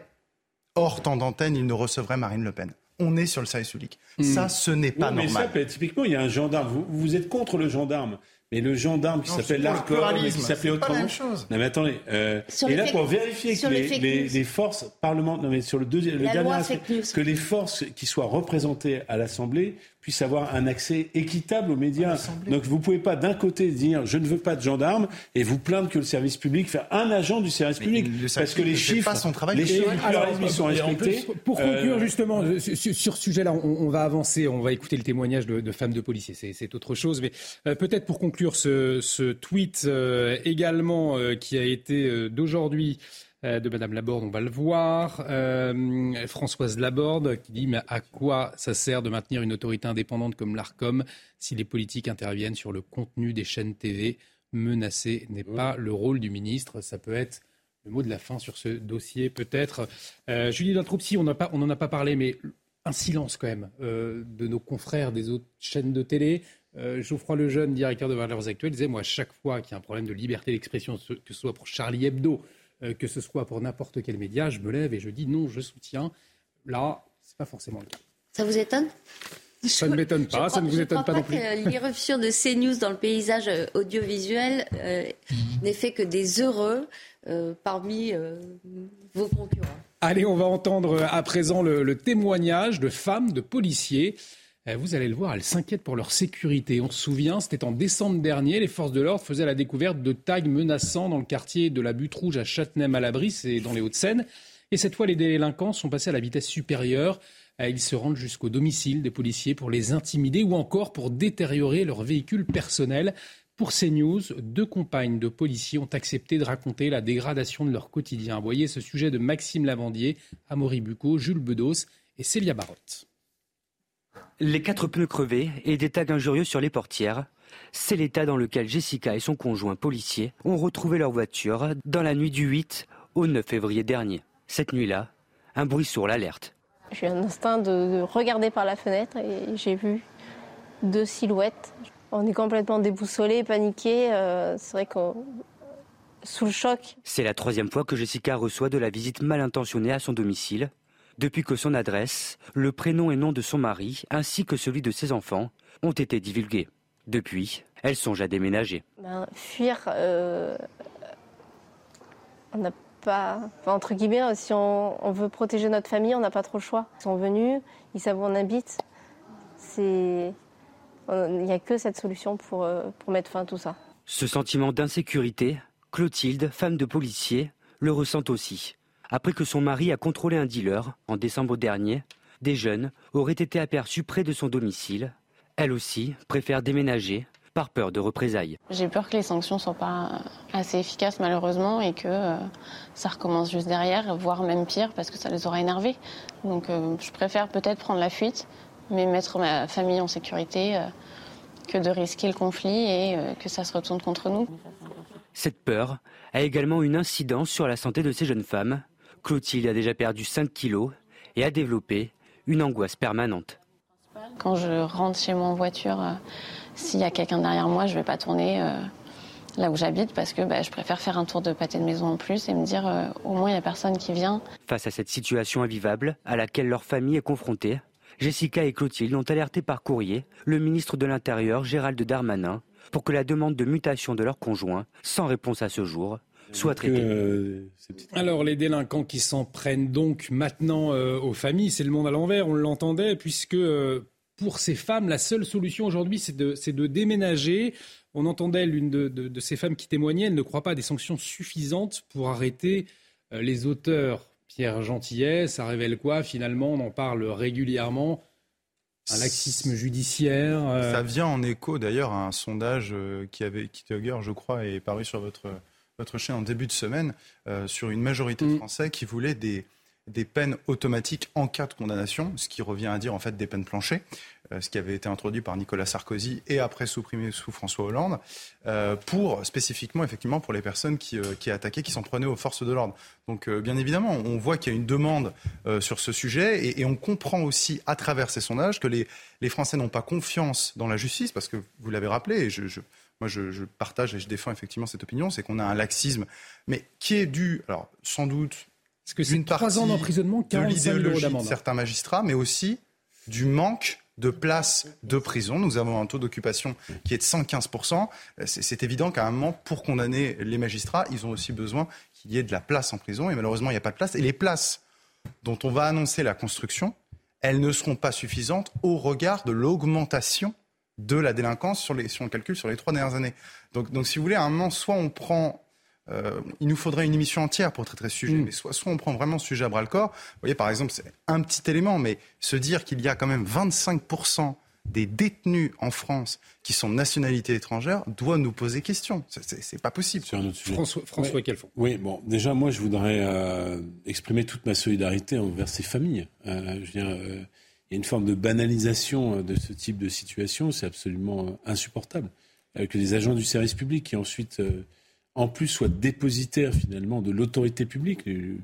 hors temps d'antenne, il ne recevrait Marine Le Pen. On est sur le service public. Hmm. Ça, ce n'est pas normal. Mais ça, typiquement, il y a un gendarme. Vous, vous êtes contre le gendarme. Mais le gendarme qui s'appelle l'ARCOM, qui s'appelait autrement. Non mais attendez. Euh, et là pour vérifier que les, les, forces parlementaires, non mais sur le deuxième, le dernier aspect, que les forces qui soient représentées à l'Assemblée puissent avoir un accès équitable aux médias. Donc vous ne pouvez pas d'un côté dire je ne veux pas de gendarmes et vous plaindre que le service public fait un agent du service public parce que les chiffres, son travail. les chiffres ils sont respectés. Pour conclure euh, justement sur, ce sujet-là, on, va avancer, on va écouter le témoignage de, femmes de policiers, c'est autre chose, mais euh, peut-être pour conclure ce, ce tweet euh, également qui a été d'aujourd'hui. Euh, de Madame Laborde, on va le voir. Euh, Françoise Laborde qui dit mais à quoi ça sert de maintenir une autorité indépendante comme l'Arcom si les politiques interviennent sur le contenu des chaînes TV Menacer n'est pas le rôle du ministre. Ça peut être le mot de la fin sur ce dossier, peut-être. Euh, Julie Dintropsy, on n'en a pas parlé, mais un silence quand même de nos confrères des autres chaînes de télé. Geoffroy Lejeune, directeur de Valeurs Actuelles, disait Moi, chaque fois qu'il y a un problème de liberté d'expression, que ce soit pour Charlie Hebdo, euh, que ce soit pour n'importe quel média, je me lève et je dis non, je soutiens. Là, c'est pas forcément le cas. Ça vous étonne? Ça ne m'étonne pas, ça ne vous étonne pas, non plus. L'irruption de CNews dans le paysage euh, audiovisuel euh, n'est fait que des heureux parmi vos concurrents. Allez, on va entendre à présent le témoignage de femmes, de policiers vous allez le voir, elles s'inquiètent pour leur sécurité. On se souvient, c'était en décembre dernier, les forces de l'ordre faisaient la découverte de tags menaçants dans le quartier de la Butte Rouge à Châtenay-Malabry, c'est dans les Hauts-de-Seine. Et cette fois, les délinquants sont passés à la vitesse supérieure. Eh, ils se rendent jusqu'au domicile des policiers pour les intimider ou encore pour détériorer leur véhicule personnel. Pour CNews, deux compagnes de policiers ont accepté de raconter la dégradation de leur quotidien. Voyez ce sujet de Maxime Lavandier, Amaury Bucco, Jules Bedos et Célia Barotte. Les quatre pneus crevés et des tags injurieux sur les portières. C'est l'état dans lequel Jessica et son conjoint policier ont retrouvé leur voiture dans la nuit du 8 au 9 février dernier. Cette nuit-là, un bruit sourd l'alerte. J'ai un instinct de, regarder par la fenêtre et j'ai vu deux silhouettes. On est complètement déboussolé, paniqué. Euh, c'est vrai qu'on sous le choc. C'est la troisième fois que Jessica reçoit de la visite mal intentionnée à son domicile depuis que son adresse, le prénom et nom de son mari, ainsi que celui de ses enfants, ont été divulgués. Depuis, elle songe à déménager. Ben, fuir, euh, on n'a pas. entre guillemets, si on, veut protéger notre famille, on n'a pas trop le choix. Ils sont venus, ils savent où on habite. C'est. Il n'y a que cette solution pour, euh, pour mettre fin à tout ça. Ce sentiment d'insécurité, Clotilde, femme de policier, le ressent aussi après que son mari a contrôlé un dealer en décembre dernier. Des jeunes auraient été aperçus près de son domicile. Elle aussi préfère déménager par peur de représailles. J'ai peur que les sanctions ne soient pas assez efficaces malheureusement et que euh, ça recommence juste derrière, voire même pire parce que ça les aura énervés. Donc euh, je préfère peut-être prendre la fuite, mais mettre ma famille en sécurité euh, que de risquer le conflit et que ça se retourne contre nous. Cette peur a également une incidence sur la santé de ces jeunes femmes. Clotilde a déjà perdu 5 kilos et a développé une angoisse permanente. Quand je rentre chez moi en voiture, euh, s'il y a quelqu'un derrière moi, je ne vais pas tourner euh, là où j'habite parce que bah, je préfère faire un tour de pâté de maison en plus et me dire euh, au moins il n'y a personne qui vient. Face à cette situation invivable à laquelle leur famille est confrontée, Jessica et Clotilde ont alerté par courrier le ministre de l'Intérieur Gérald Darmanin pour que la demande de mutation de leur conjoint, sans réponse à ce jour, soit traitée. Alors les délinquants qui s'en prennent donc maintenant aux familles, c'est le monde à l'envers, on l'entendait, puisque pour ces femmes, la seule solution aujourd'hui, c'est de, déménager. On entendait l'une de, ces femmes qui témoignait, elle ne croit pas à des sanctions suffisantes pour arrêter euh, les auteurs. Pierre Gentillet, ça révèle quoi? Finalement On en parle régulièrement. Un laxisme judiciaire. Euh. Ça vient en écho d'ailleurs à un sondage euh, qui avait quitté je crois, et paru sur votre, votre chaîne en début de semaine, sur une majorité de mm. Français qui voulaient des, des peines automatiques en cas de condamnation, ce qui revient à dire en fait des peines planchées, euh, ce qui avait été introduit par Nicolas Sarkozy et après supprimé sous François Hollande, euh, pour spécifiquement effectivement pour les personnes qui, euh, qui attaquaient, qui s'en prenaient aux forces de l'ordre. Donc bien évidemment, on voit qu'il y a une demande sur ce sujet et, et, on comprend aussi à travers ces sondages que les, les Français n'ont pas confiance dans la justice parce que vous l'avez rappelé et je, je moi je, je, partage et je défends effectivement cette opinion, c'est qu'on a un laxisme, mais qui est dû, alors sans doute parce que c'est trois ans d'emprisonnement, 45 000 euros d'amende. certains magistrats, mais aussi du manque de places de prison. Nous avons un taux d'occupation qui est de 115%. C'est évident qu'à un moment, pour condamner les magistrats, ils ont aussi besoin qu'il y ait de la place en prison. Et malheureusement, il n'y a pas de place. Et les places dont on va annoncer la construction, elles ne seront pas suffisantes au regard de l'augmentation de la délinquance sur les, si on calcule sur les trois dernières années. Donc, donc, si vous voulez, à un moment, soit on prend euh, il nous faudrait une émission entière pour traiter ce sujet. Mm. Mais soit, soit, on prend vraiment ce sujet à bras le corps. Vous voyez, par exemple, c'est un petit élément, mais se dire qu'il y a quand même 25% des détenus en France qui sont de nationalité étrangère doit nous poser question. C'est pas possible. Sur un autre sujet. François, François Oui, bon, déjà, moi, je voudrais euh, exprimer toute ma solidarité envers ces familles. Euh, je veux dire, une forme de banalisation de ce type de situation. C'est absolument insupportable. que des agents du service public qui ensuite en plus soit dépositaire finalement de l'autorité publique, du,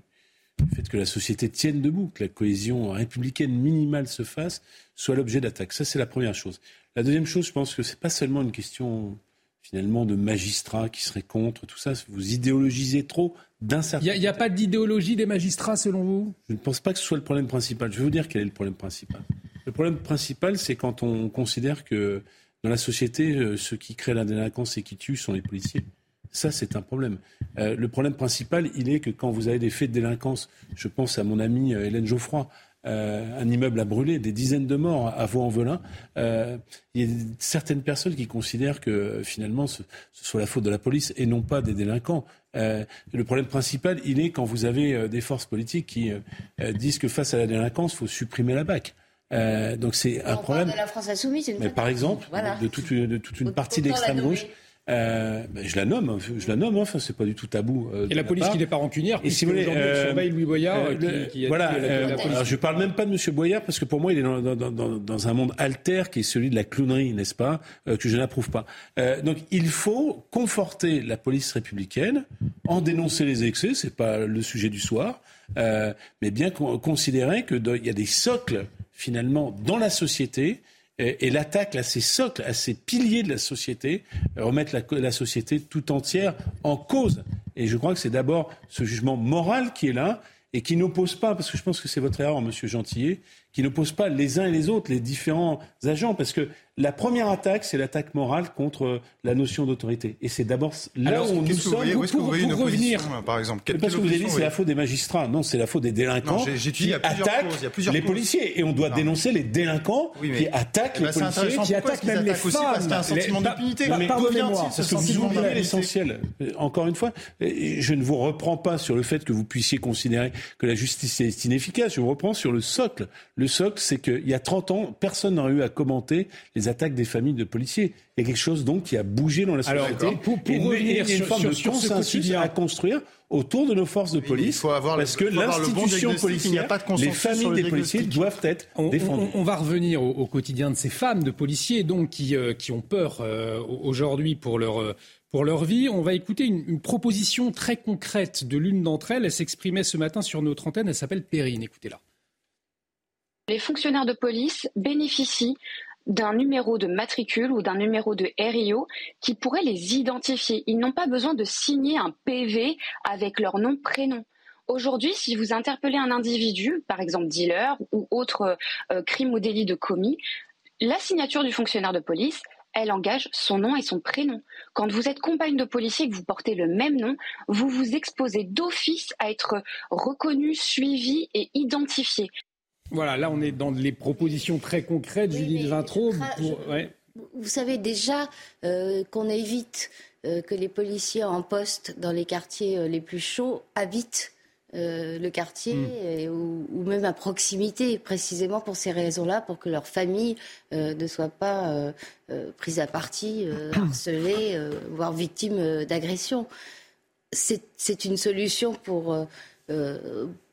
fait que la société tienne debout, que la cohésion républicaine minimale se fasse, soit l'objet d'attaques. Ça, c'est la première chose. La deuxième chose, je pense que ce n'est pas seulement une question finalement de magistrats qui seraient contre tout ça. Vous idéologisez trop d'incertitude. Il n'y a, pas d'idéologie des magistrats selon vous? Je ne pense pas que ce soit le problème principal. Je vais vous dire quel est le problème principal. Le problème principal, c'est quand on considère que dans la société, euh, ceux qui créent la délinquance et qui tuent sont les policiers. Ça, c'est un problème. Euh, le problème principal, il est que quand vous avez des faits de délinquance, je pense à mon amie euh, Hélène Geoffroy, euh, un immeuble a brûlé, des dizaines de morts à Vaux-en-Velin. il y a certaines personnes qui considèrent que finalement ce, soit la faute de la police et non pas des délinquants. le problème principal, il est quand vous avez des forces politiques qui disent que face à la délinquance, il faut supprimer la BAC. donc c'est un problème. de la France insoumise, Mais par exemple, de, toute, de toute une partie de l'extrême gauche. Euh, ben, je la nomme, je la nomme. Enfin, c'est pas du tout tabou. Euh, et la police qui n'est pas rancunière. Et si vous voulez, euh, Louis Boyard. Euh, qui, qui voilà. alors, je parle même pas de Monsieur Boyard parce que pour moi, il est dans, dans, dans, dans un monde alter qui est celui de la clownerie, n'est-ce pas, que je n'approuve pas. donc, il faut conforter la police républicaine, en dénoncer les excès. C'est pas le sujet du soir, mais bien considérer que il y a des socles finalement dans la société et, l'attaque à ces socles, à ces piliers de la société, euh, remettre la, société tout entière en cause. Et je crois que c'est d'abord ce jugement moral qui est là et qui n'oppose pas, parce que je pense que c'est votre erreur, Monsieur Gentillet, qui n'oppose pas les uns et les autres, les différents agents, parce que la première attaque, c'est l'attaque morale contre la notion d'autorité. Et c'est d'abord là où nous sommes. Voyez, où est-ce que vous voyez une revenir par exemple? Parce que vous avez dit c'est la faute des magistrats. Non, c'est la faute des délinquants qui attaquent les policiers. Et on doit dénoncer les délinquants qui attaquent eh les ben, policiers, qui attaquent même les femmes. Parce qu'il y a un sentiment d'impunité. Pardonnez-moi, parce que vous oubliez l'essentiel. Encore une fois, je ne vous reprends pas sur le fait que vous puissiez considérer que la justice est inefficace. Je vous reprends sur le socle. Le socle, c'est qu'il y a 30 ans, personne n'aurait eu à commenter les attaques des familles de policiers. Il y a quelque chose donc qui a bougé dans la société. Alors, pour, pour revenir une, une forme de consensus à construire autour de nos forces de police. Il faut avoir parce que l'institution policière, les familles des policiers doivent être défendues. On, va revenir au, quotidien de ces femmes de policiers donc qui, euh, qui ont peur euh, aujourd'hui pour leur euh, pour leur vie. On va écouter une, une proposition très concrète de l'une d'entre elles. Elle s'exprimait ce matin sur notre antenne. Elle s'appelle Perrine. Écoutez-la. Les fonctionnaires de police bénéficient d'un numéro de matricule ou d'un numéro de RIO qui pourrait les identifier. Ils n'ont pas besoin de signer un PV avec leur nom, prénom. Aujourd'hui, si vous interpellez un individu, par exemple dealer ou autre euh, crime ou délit de commis, la signature du fonctionnaire de police, elle engage son nom et son prénom. Quand vous êtes compagne de policier et que vous portez le même nom, vous vous exposez d'office à être reconnu, suivi et identifié. Voilà, là on est dans les propositions très concrètes, Judith Vintraud. Vous savez déjà euh, qu'on évite euh, que les policiers en poste dans les quartiers euh, les plus chauds habitent le quartier hmm. ou, même à proximité, précisément pour ces raisons-là, pour que leur famille ne soit pas prise à partie, harcelée, voire victime d'agression. C'est une solution pour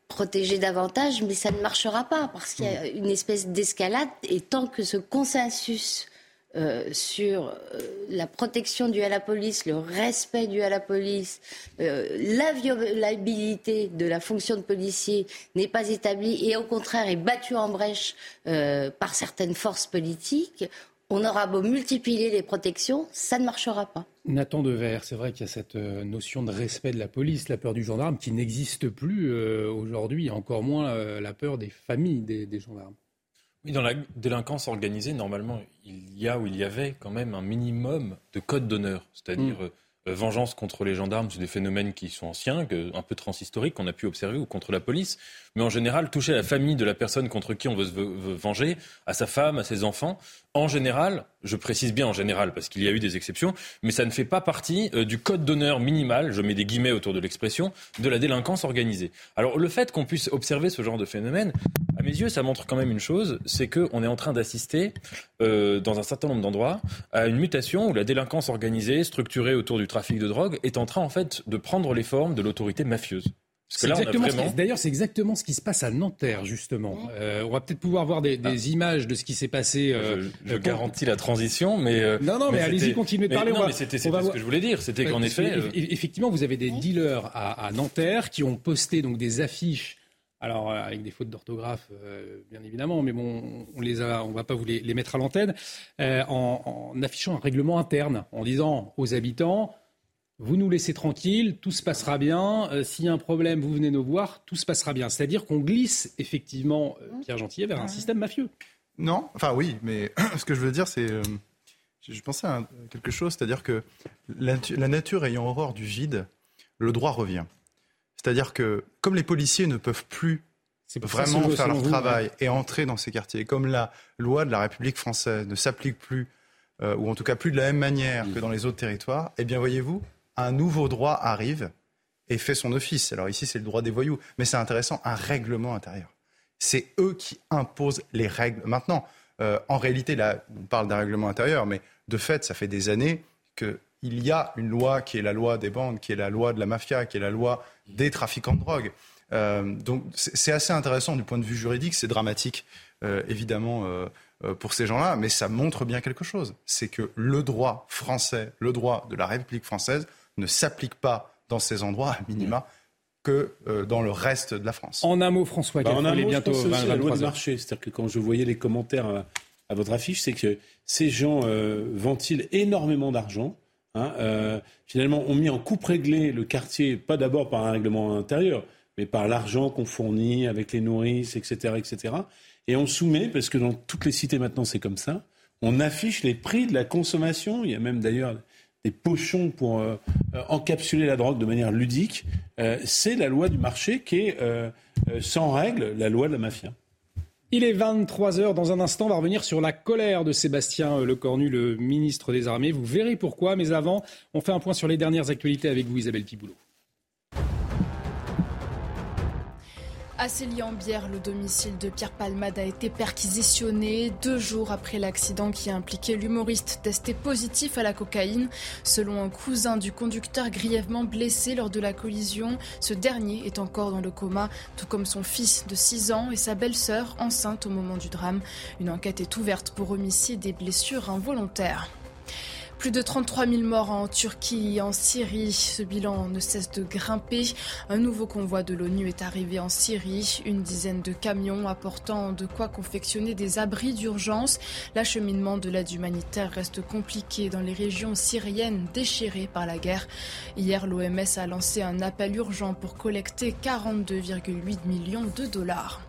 protéger davantage, mais ça ne marchera pas parce qu'il y a une espèce d'escalade et tant que ce consensus euh, sur euh, la protection due à la police, le respect dû à la police, euh, la violabilité de la fonction de policier n'est pas établi et au contraire est battu en brèche par certaines forces politiques, on aura beau multiplier les protections, ça ne marchera pas. Nathan Dever, c'est vrai qu'il y a cette euh, notion de respect de la police, la peur du gendarme, qui n'existe plus euh, aujourd'hui, encore moins euh, la peur des familles des, gendarmes. Oui, dans la délinquance organisée, normalement, il y a ou il y avait quand même un minimum de code d'honneur, c'est-à-dire mm. Euh, vengeance contre les gendarmes, c'est des phénomènes qui sont anciens, un peu transhistoriques, qu'on a pu observer, ou contre la police. Mais en général, toucher la famille de la personne contre qui on veut se venger, à sa femme, à ses enfants, en général, je précise bien en général, parce qu'il y a eu des exceptions, mais ça ne fait pas partie euh, du code d'honneur minimal, je mets des guillemets autour de l'expression, de la délinquance organisée. Alors le fait qu'on puisse observer ce genre de phénomène, mes yeux, ça montre quand même une chose, c'est qu'on est en train d'assister, euh, dans un certain nombre d'endroits, à une mutation où la délinquance organisée, structurée autour du trafic de drogue, est en train en fait de prendre les formes de l'autorité mafieuse. D'ailleurs, c'est exactement ce qui se passe à Nanterre, justement. Euh, on va peut-être pouvoir voir des, ah. images de ce qui s'est passé. Euh, je, garantis la transition, mais euh, non, non, mais, allez-y, continuez de parler. Non, mais c'était ce que je voulais dire. C'était qu'en effet, effectivement, vous avez des dealers à, Nanterre qui ont posté donc des affiches. Alors avec des fautes d'orthographe, bien évidemment, mais bon, on les a, on va pas vous les, mettre à l'antenne, en, en affichant un règlement interne, en disant aux habitants vous nous laissez tranquille, tout se passera bien. Euh, s'il y a un problème, vous venez nous voir, tout se passera bien. C'est-à-dire qu'on glisse effectivement, euh, Pierre Gentillet, vers un système mafieux. Non, enfin oui, mais ce que je veux dire, c'est. Euh, je pensais à quelque chose, c'est-à-dire que la, nature ayant horreur du vide, le droit revient. C'est-à-dire que comme les policiers ne peuvent plus vraiment faire leur travail et entrer dans ces quartiers, comme la loi de la République française ne s'applique plus, ou en tout cas plus de la même manière que dans les autres territoires, eh bien voyez-vous, un nouveau droit arrive et fait son office. Alors ici, c'est le droit des voyous, mais c'est intéressant, un règlement intérieur. C'est eux qui imposent les règles. Maintenant, euh, en réalité, là, on parle d'un règlement intérieur, mais de fait, ça fait des années qu'il y a une loi qui est la loi des bandes, qui est la loi de la mafia, qui est la loi des trafiquants de drogue. Euh, donc c'est assez intéressant du point de vue juridique, c'est dramatique, euh, évidemment. pour ces gens-là, mais ça montre bien quelque chose. C'est que le droit français, le droit de la République française, ne s'applique pas dans ces endroits, à minima, que euh, dans le reste de la France. En un mot, François, bah, en un mot, bientôt je pense la loi de marché. C'est-à-dire que quand je voyais les commentaires à, votre affiche, c'est que ces gens euh, ventilent énormément d'argent. Hein, euh, finalement, ont mis en coupe réglée le quartier, pas d'abord par un règlement intérieur, mais par l'argent qu'on fournit avec les nourrices, etc., etc. Et on soumet, parce que dans toutes les cités maintenant c'est comme ça, on affiche les prix de la consommation. Il y a même d'ailleurs des pochons pour euh, euh, encapsuler la drogue de manière ludique, c'est la loi du marché qui est sans règle la loi de la mafia. Il est 23h. Dans un instant, on va revenir sur la colère de Sébastien Lecornu, le ministre des Armées. Vous verrez pourquoi. Mais avant, on fait un point sur les dernières actualités avec vous, Isabelle Piboulot. À Célie-en-Bière, le domicile de Pierre Palmade a été perquisitionné deux jours après l'accident qui a impliqué l'humoriste testé positif à la cocaïne. Selon un cousin du conducteur grièvement blessé lors de la collision, ce dernier est encore dans le coma, tout comme son fils de 6 ans et sa belle-sœur enceinte au moment du drame. Une enquête est ouverte pour homicide et blessures involontaires. Plus de 33 000 morts en Turquie et en Syrie. Ce bilan ne cesse de grimper. Un nouveau convoi de l'ONU est arrivé en Syrie. Une dizaine de camions apportant de quoi confectionner des abris d'urgence. L'acheminement de l'aide humanitaire reste compliqué dans les régions syriennes déchirées par la guerre. Hier, l'OMS a lancé un appel urgent pour collecter 42,8 millions de dollars.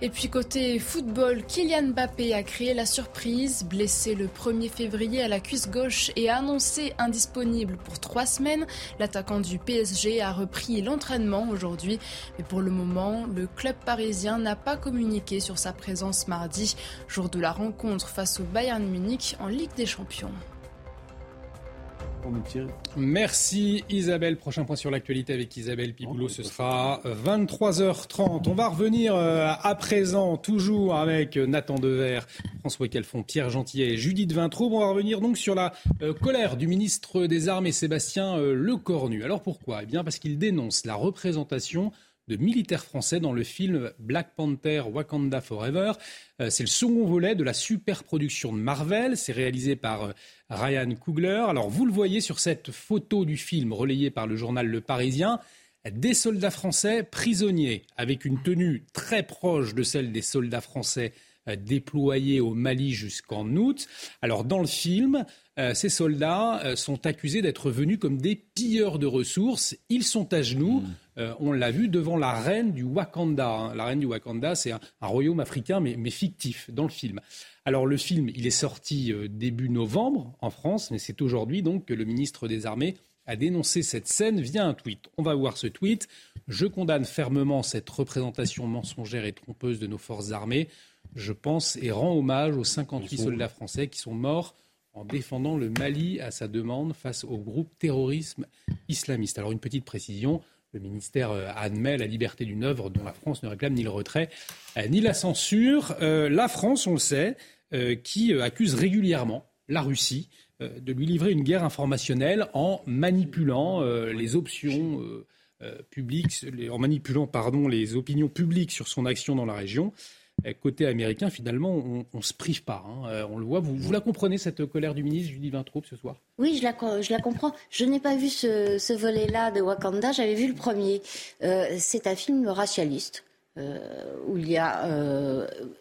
Et puis côté football, Kylian Mbappé a créé la surprise, blessé le 1er février à la cuisse gauche et annoncé indisponible pour trois semaines. L'attaquant du PSG a repris l'entraînement aujourd'hui, mais pour le moment, le club parisien n'a pas communiqué sur sa présence mardi, jour de la rencontre face au Bayern Munich en Ligue des Champions. Merci Isabelle. Prochain point sur l'actualité avec Isabelle Piboulot, ce sera 23h30. On va revenir euh, à présent, toujours avec Nathan Dever, François Calfon, Pierre Gentillet et Judith Vintraube. On va revenir donc sur la euh, colère du ministre des Armées Sébastien euh, Lecornu. Alors pourquoi? Eh bien parce qu'il dénonce la représentation de militaires français dans le film Black Panther Wakanda Forever. Euh, c'est le second volet de la super production de Marvel. C'est réalisé par euh, Ryan Coogler. Alors vous le voyez sur cette photo du film relayée par le journal Le Parisien. Des soldats français prisonniers avec une tenue très proche de celle des soldats français déployés au Mali jusqu'en août. Alors dans le film, ces soldats sont accusés d'être venus comme des pilleurs de ressources. Ils sont à genoux. Mmh. Euh, on l'a vu devant la reine du Wakanda. Hein. La reine du Wakanda, c'est un, royaume africain, mais, fictif dans le film. Alors le film, il est sorti euh, début novembre en France, mais c'est aujourd'hui donc que le ministre des Armées a dénoncé cette scène via un tweet. On va voir ce tweet. Je condamne fermement cette représentation mensongère et trompeuse de nos forces armées. Je pense et rends hommage aux 58 soldats français qui sont morts en défendant le Mali à sa demande face au groupe terrorisme islamiste. Alors une petite précision, le ministère euh, admet la liberté d'une œuvre dont la France ne réclame ni le retrait euh, ni la censure. Euh, la France, on le sait, qui accuse régulièrement la Russie de lui livrer une guerre informationnelle en manipulant les options publiques, en manipulant pardon, les opinions publiques sur son action dans la région. Euh, côté américain, finalement, on ne se prive pas. Hein. Euh, on le voit. Vous, la comprenez, cette colère du ministre Julie Vintraube, ce soir? Oui, je la, comprends. Je n'ai pas vu ce, volet-là de Wakanda. J'avais vu le premier. Euh, c'est un film racialiste. où il y a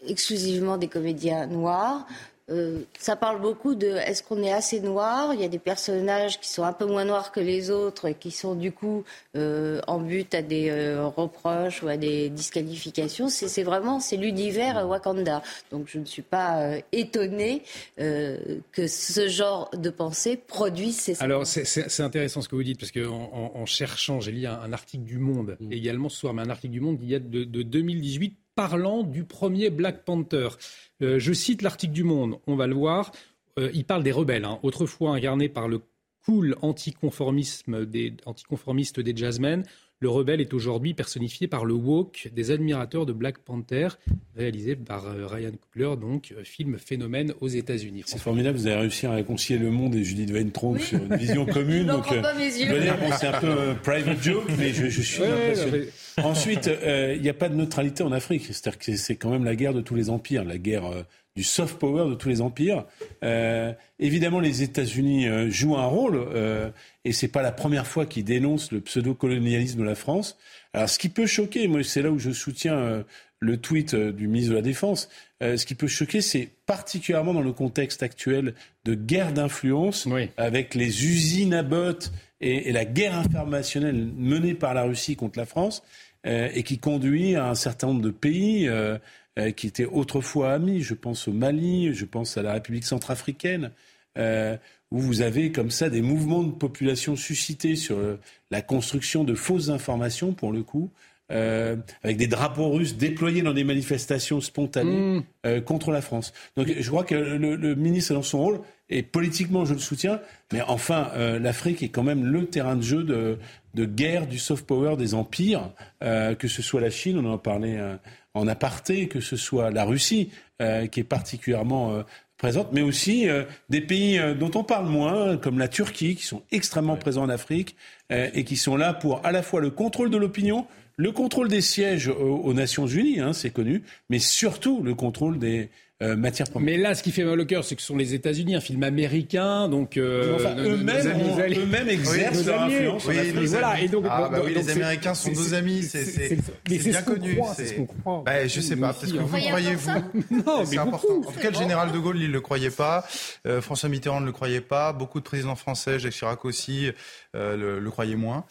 exclusivement des comédiens noirs, euh, ça parle beaucoup de est-ce qu'on est assez noir? Il y a des personnages qui sont un peu moins noirs que les autres et qui sont du coup euh, en but à des euh, reproches ou à des disqualifications. C'est vraiment c'est l'univers Wakanda. Donc je ne suis pas étonnée que ce genre de pensée produise ces. Alors c'est intéressant ce que vous dites parce que en, cherchant, j'ai lu un, article du Monde mm. également ce soir, mais un article du Monde qui date de, de 2018 parlant du premier Black Panther. Euh, je cite l'article du Monde, on va le voir. Euh, il parle des rebelles, hein. autrefois incarnés par le cool anticonformisme anticonformiste des jazzmen. Le rebelle est aujourd'hui personnifié par le woke des admirateurs de Black Panther, réalisé par euh, Ryan Coogler, donc film phénomène aux États-Unis. C'est formidable, vous avez réussi à réconcilier le monde et Judith Weintraub sur une vision commune. donc, pas mes yeux. c'est un peu un private joke, mais je, suis impressionné. Ensuite, euh, il n'y a pas de neutralité en Afrique. C'est-à-dire que c'est quand même la guerre de tous les empires, la guerre euh, du soft power de tous les empires. Euh, évidemment, les États-Unis jouent un rôle, et c'est pas la première fois qu'ils dénoncent le pseudo-colonialisme de la France. Alors, ce qui peut choquer, moi, c'est là où je soutiens le tweet du ministre de la Défense. ce qui peut choquer, c'est particulièrement dans le contexte actuel de guerre d'influence, avec les usines à bottes et, et, la guerre informationnelle menée par la Russie contre la France. Euh, et qui conduit à un certain nombre de pays euh, euh, qui étaient autrefois amis. Je pense au Mali, je pense à la République centrafricaine, où vous avez comme ça des mouvements de population suscités sur la construction de fausses informations, pour le coup, euh, avec des drapeaux russes déployés dans des manifestations spontanées mm. euh, contre la France. Donc je crois que le, le, ministre est dans son rôle et politiquement je le soutiens, mais enfin euh, l'Afrique est quand même le terrain de jeu de, de guerre du soft power des empires, que ce soit la Chine, on en parlait en aparté, que ce soit la Russie, qui est particulièrement présente, mais aussi des pays dont on parle moins, comme la Turquie, qui sont extrêmement présents en Afrique et qui sont là pour à la fois le contrôle de l'opinion, le contrôle des sièges aux, Nations Unies, hein, c'est connu, mais surtout le contrôle des, euh, matières premières. Mais là, ce qui fait mal au cœur, c'est que ce sont les États-Unis, un film américain, donc euh, eux-mêmes exercent leur influence. Oui, en voilà. Et donc, ah, bah oui, les Américains sont nos amis, c'est bien connu. C'est ce qu'on croit. Bah, je sais pas, parce que vous croyez vous Non, mais important. En tout cas, le général de Gaulle, il le croyait pas. Euh, François Mitterrand ne le croyait pas. Beaucoup de présidents français, Jacques Chirac aussi, euh, le, croyaient moins.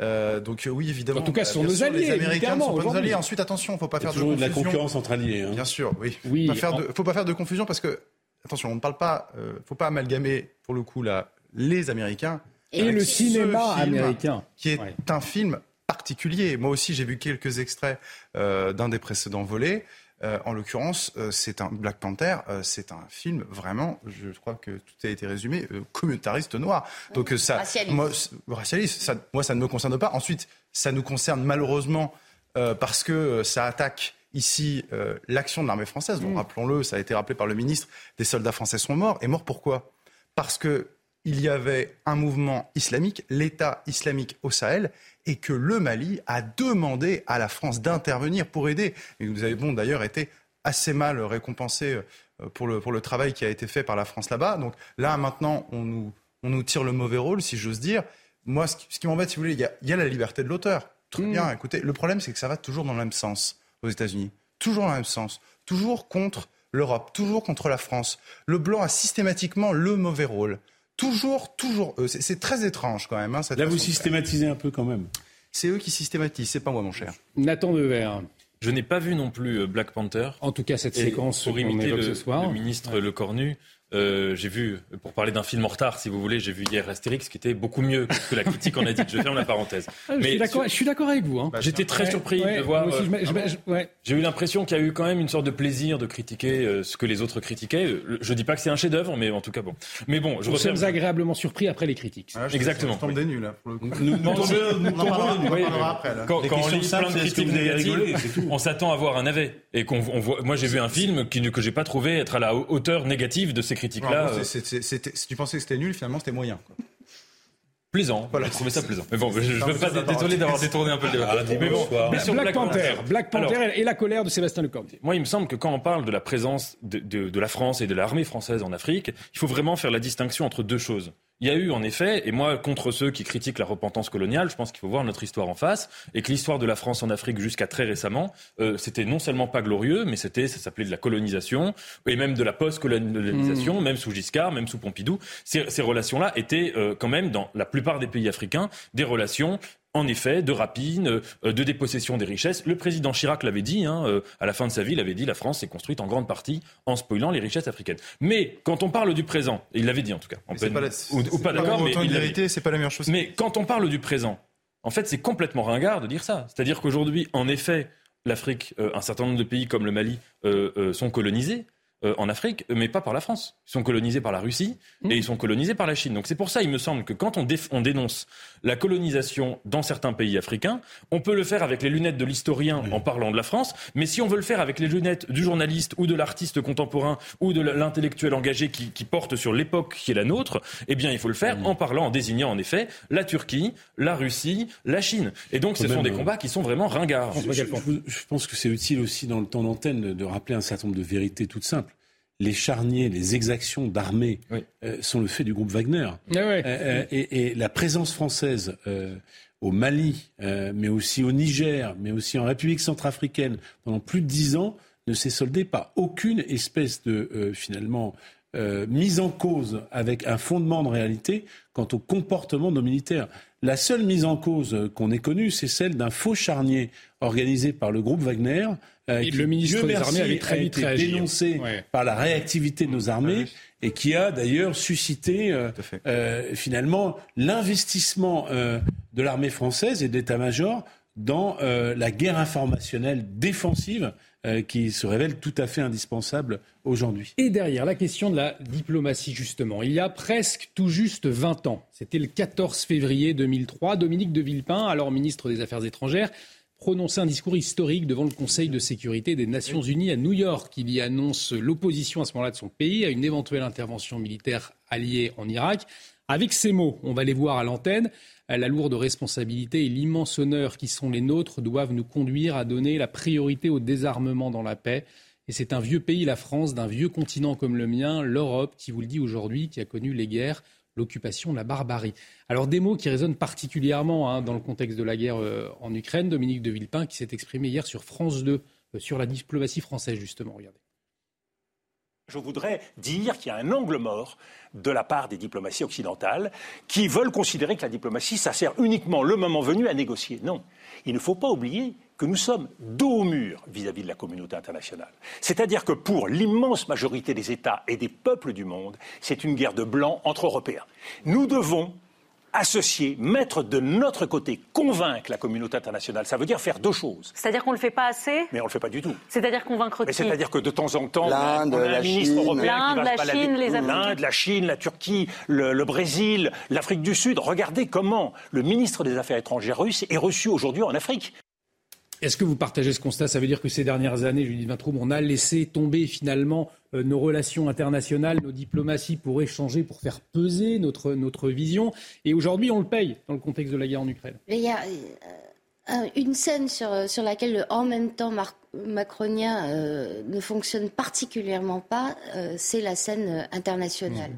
Euh, donc oui, évidemment. En tout cas, ce sont nos alliés. Les Américains sont nos alliés. Ensuite, attention, il ne faut pas faire de confusion. de la concurrence entre alliés. Hein. Bien sûr, oui. Il ne faut pas faire de confusion parce que attention, on ne parle pas. Euh, faut pas amalgamer pour le coup là les Américains et le cinéma américain, qui est un film particulier. Moi aussi, j'ai vu quelques extraits d'un des précédents volets. Euh, en l'occurrence, euh, c'est un Black Panther, euh, c'est un film vraiment, je crois que tout a été résumé, communautariste noir. Donc ça, racialiste. Moi, racialiste, ça, moi ça ne me concerne pas. Ensuite, ça nous concerne malheureusement parce que ça attaque ici l'action de l'armée française. Mm. rappelons-le, ça a été rappelé par le ministre, des soldats français sont morts. Et morts pourquoi Parce que il y avait un mouvement islamique, l'État islamique au Sahel, et que le Mali a demandé à la France d'intervenir pour aider. Et nous avons d'ailleurs été assez mal récompensés euh, pour le, pour le travail qui a été fait par la France là-bas. Donc là, maintenant, on nous, on nous tire le mauvais rôle, si j'ose dire. Moi, ce qui, m'embête, si vous voulez, il y, a, la liberté de l'auteur. Très bien, mmh. écoutez, le problème, c'est que ça va toujours dans le même sens aux États-Unis. Toujours dans le même sens. Toujours contre l'Europe, toujours contre la France. Le blanc a systématiquement le mauvais rôle toujours, toujours eux. C'est très étrange quand même. Hein, Là, vous systématisez un peu quand même. C'est eux qui systématisent, c'est pas moi, mon cher. Nathan Devers. Je n'ai pas vu non plus euh, Black Panther. En tout cas, cette séquence pour imiter le, ce soir. le ministre Le Cornu. Euh, j'ai vu, pour parler d'un film en retard, si vous voulez, j'ai vu hier Astérix, qui était beaucoup mieux que la critique en a dit. Je ferme la parenthèse. Ah, Mais je suis d'accord avec vous. Hein. Bah, J'étais très surpris de voir. Euh, j'ai eu l'impression qu'il y a eu quand même une sorte de plaisir de critiquer euh, ce que les autres critiquaient. Je dis pas que c'est un chef-d'œuvre, mais en tout cas bon. Mais bon, je Nous sommes agréablement surpris après les critiques. Ah, Exactement. On des nuls là. Pour le coup. Nous, nous, Quand, on lit plein de critiques négatives, on s'attend à voir un navet. Et qu'on voit. Moi, j'ai vu un film que j'ai pas trouvé être à la hauteur négative de ces critiques-là si tu pensais que c'était nul, finalement, c'était moyen. Plaisant, voilà, j'ai trouvé ça plaisant. Mais bon, je ne veux pas désolé d'avoir détourné un peu le débat. Ah, mais bon, Black, Panther, Black Panther et la colère de Sébastien Lecornu. Moi, il me semble que quand on parle de la présence de, de, de la France et de l'armée française en Afrique, il faut vraiment faire la distinction entre deux choses. Il y a eu en effet, et moi contre ceux qui critiquent la repentance coloniale, je pense qu'il faut voir notre histoire en face, et que l'histoire de la France en Afrique jusqu'à très récemment, euh, c'était non seulement pas glorieux, mais c'était, ça s'appelait de la colonisation, et même de la post-colonisation, mmh. même sous Giscard, même sous Pompidou. Ces, ces relations-là étaient euh, quand même, dans la plupart des pays africains, des relations en effet, de rapine, euh, de dépossession des richesses. Le président Chirac l'avait dit, hein, euh, à la fin de sa vie, il avait dit la France s'est construite en grande partie en spoilant les richesses africaines. Mais quand on parle du présent, et il l'avait dit en tout cas, en peine, ou, pas d'accord, mais il vérité, c'est pas la meilleure chose. Mais quand on parle du présent, en fait, c'est complètement ringard de dire ça. C'est-à-dire qu'aujourd'hui, en effet, l'Afrique, euh, un certain nombre de pays comme le Mali sont colonisés. Euh, en Afrique, mais pas par la France. Ils sont colonisés par la Russie mmh. et ils sont colonisés par la Chine. Donc c'est pour ça, il me semble que quand on, on, dénonce la colonisation dans certains pays africains, on peut le faire avec les lunettes de l'historien en parlant de la France, mais si on veut le faire avec les lunettes du journaliste ou de l'artiste contemporain ou de l'intellectuel engagé qui, qui, porte sur l'époque qui est la nôtre, eh bien il faut le faire en parlant, en désignant en effet la Turquie, la Russie, la Chine. Et donc ce sont des combats qui sont vraiment ringards. Je, je pense que c'est utile aussi dans le temps d'antenne de rappeler un certain nombre de vérités toutes simples les charniers, les exactions d'armée euh, sont le fait du groupe Wagner. Ah euh, euh, et, la présence française au Mali, mais aussi au Niger, mais aussi en République centrafricaine pendant plus de dix ans ne s'est soldée par aucune espèce de finalement mise en cause avec un fondement de réalité quant au comportement de nos militaires. La seule mise en cause qu'on ait connue, c'est celle d'un faux charnier organisé par le groupe Wagner euh, le ministre des Armées avait très vite réagi. dénoncé par la réactivité de nos armées et qui a d'ailleurs suscité euh, euh, finalement l'investissement de l'armée française et de l'état-major dans la guerre informationnelle défensive qui se révèle tout à fait indispensable aujourd'hui. Et derrière la question de la diplomatie, justement, il y a presque tout juste 20 ans, c'était le 14 février 2003, Dominique de Villepin, alors ministre des Affaires étrangères, prononçait un discours historique devant le Conseil de sécurité des Nations Unies à New York. Il y annonce l'opposition à ce moment-là de son pays à une éventuelle intervention militaire alliée en Irak. Avec ces mots, on va les voir à l'antenne, la lourde responsabilité et l'immense honneur qui sont les nôtres doivent nous conduire à donner la priorité au désarmement dans la paix. Et c'est un vieux pays, la France, d'un vieux continent comme le mien, l'Europe, qui vous le dit aujourd'hui, qui a connu les guerres l'occupation, la barbarie. Alors des mots qui résonnent particulièrement hein, dans le contexte de la guerre euh, en Ukraine. Dominique de Villepin qui s'est exprimé hier sur France 2 euh, sur la diplomatie française justement. Regardez. Je voudrais dire qu'il y a un angle mort de la part des diplomaties occidentales qui veulent considérer que la diplomatie, ça sert uniquement le moment venu à négocier. Non. Il ne faut pas oublier que nous sommes dos au mur vis-à-vis de la communauté internationale. C'est-à-dire que pour l'immense majorité des États et des peuples du monde, c'est une guerre de blancs entre Européens. Nous devons associer, mettre de notre côté, convaincre la communauté internationale. Ça veut dire faire deux choses. C'est-à-dire qu'on ne le fait pas assez? Mais on ne le fait pas du tout. C'est-à-dire convaincre qui? C'est-à-dire que de temps en temps, l'Inde, un la Chine, les L'Inde, la Chine, la Turquie, le, le Brésil, l'Afrique du Sud. Regardez comment le ministre des Affaires étrangères russe est reçu aujourd'hui en Afrique. Est-ce que vous partagez ce constat? Ça veut dire que ces dernières années, Judith Vintraube, on a laissé tomber finalement euh, nos relations internationales, nos diplomaties pour échanger, pour faire peser notre, notre vision. Et aujourd'hui, on le paye dans le contexte de la guerre en Ukraine. il y a euh, une scène sur, sur laquelle le en même temps macronien euh, ne fonctionne particulièrement pas, c'est la scène internationale.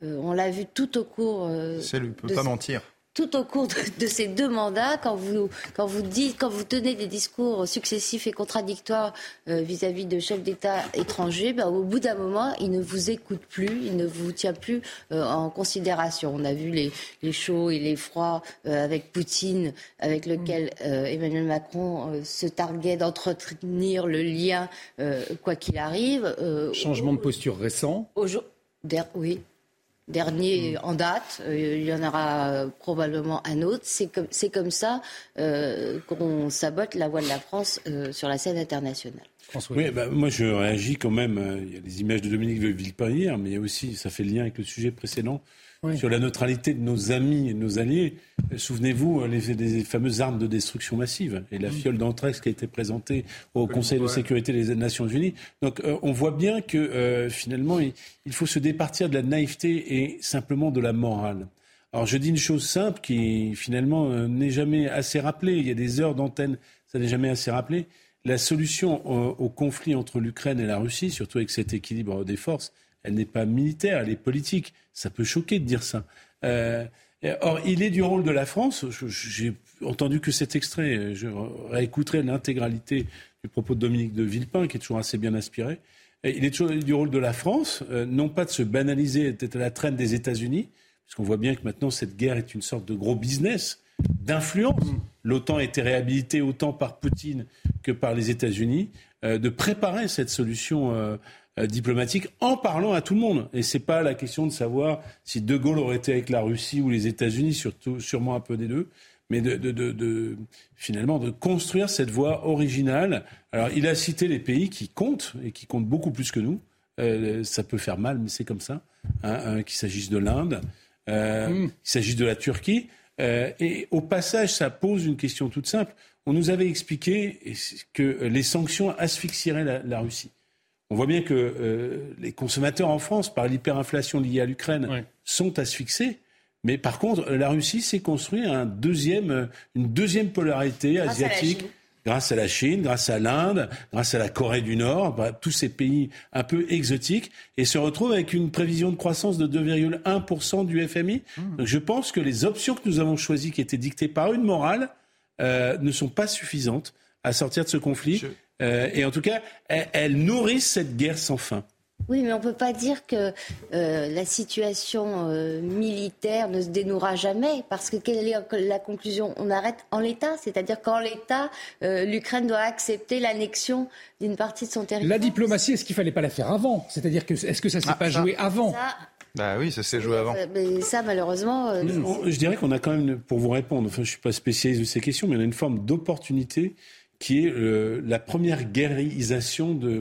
Mmh. on l'a vu tout au cours. C'est ne peut pas mentir tout au cours de, ces deux mandats, quand vous, quand vous dites, quand vous tenez des discours successifs et contradictoires euh, vis-à-vis de chefs d'État étrangers, ben, au bout d'un moment, il ne vous écoute plus, il ne vous tient plus euh, en considération. On a vu les, les chauds et les froids euh, avec Poutine, avec lequel Emmanuel Macron se targuait d'entretenir le lien, quoi qu'il arrive. Changement de posture récent. Oui, dernier en date. Euh, il y en aura euh, probablement un autre. C'est comme, c'est comme ça euh, qu'on sabote la voix de la France sur la scène internationale. Oui, bah, moi je réagis quand même. Il y a les images de Dominique de Villepin hier, mais il y a aussi, ça fait le lien avec le sujet précédent, sur la neutralité de nos amis et de nos alliés. Souvenez-vous les, fameuses armes de destruction massive et la fiole d'Antrex qui a été présentée au Conseil de sécurité des Nations Unies. Donc euh, on voit bien que euh, finalement il, faut se départir de la naïveté et simplement de la morale. Alors je dis une chose simple qui finalement euh, n'est jamais assez rappelée. Il y a des heures d'antenne, ça n'est jamais assez rappelé. La solution au conflit entre l'Ukraine et la Russie, surtout avec cet équilibre des forces, elle n'est pas militaire, elle est politique. Ça peut choquer de dire ça. Euh, or, il est du rôle de la France. J'ai entendu que cet extrait. Je réécouterai l'intégralité du propos de Dominique de Villepin, qui est toujours assez bien inspiré. Il est toujours du rôle de la France, euh, non pas de se banaliser, d'être à la traîne des États-Unis, puisqu'on voit bien que maintenant cette guerre est une sorte de gros business d'influence. L'OTAN a été réhabilitée autant par Poutine que par les États-Unis, euh, de préparer cette solution diplomatique en parlant à tout le monde. Et c'est pas la question de savoir si De Gaulle aurait été avec la Russie ou les États-Unis, surtout, sûrement un peu des deux, mais de, de, de, de, finalement de construire cette voie originale. Alors, il a cité les pays qui comptent et qui comptent beaucoup plus que nous. Euh, ça peut faire mal, mais c'est comme ça. Hein, qu'il s'agisse de l'Inde, euh, mm. qu'il s'agisse de la Turquie. Euh, et au passage, ça pose une question toute simple. On nous avait expliqué que les sanctions asphyxieraient la, la Russie. On voit bien que euh, les consommateurs en France, par l'hyperinflation liée à l'Ukraine, sont asphyxiés. Mais par contre, la Russie s'est construit un deuxième, une deuxième polarité asiatique. grâce à la Chine, grâce à l'Inde, grâce à la Corée du Nord, tous ces pays un peu exotiques, et se retrouve avec une prévision de croissance de 2,1% du FMI. Hmm. Donc je pense que les options que nous avons choisies, qui étaient dictées par une morale, euh, ne sont pas suffisantes à sortir de ce conflit. Euh, et en tout cas, elles, nourrissent cette guerre sans fin. Oui, mais on ne peut pas dire que euh, la situation euh, militaire ne se dénouera jamais, parce que quelle est la conclusion? On arrête en l'état, c'est-à-dire qu'en l'état, l'Ukraine doit accepter l'annexion d'une partie de son territoire. La diplomatie, est-ce qu'il ne fallait pas la faire avant? C'est-à-dire que est-ce que ça ne s'est ah, pas joué avant? Bah oui, ça s'est joué avant. Mais ça, malheureusement. je dirais qu'on a quand même, pour vous répondre, enfin, je ne suis pas spécialiste de ces questions, mais on a une forme d'opportunité qui est la première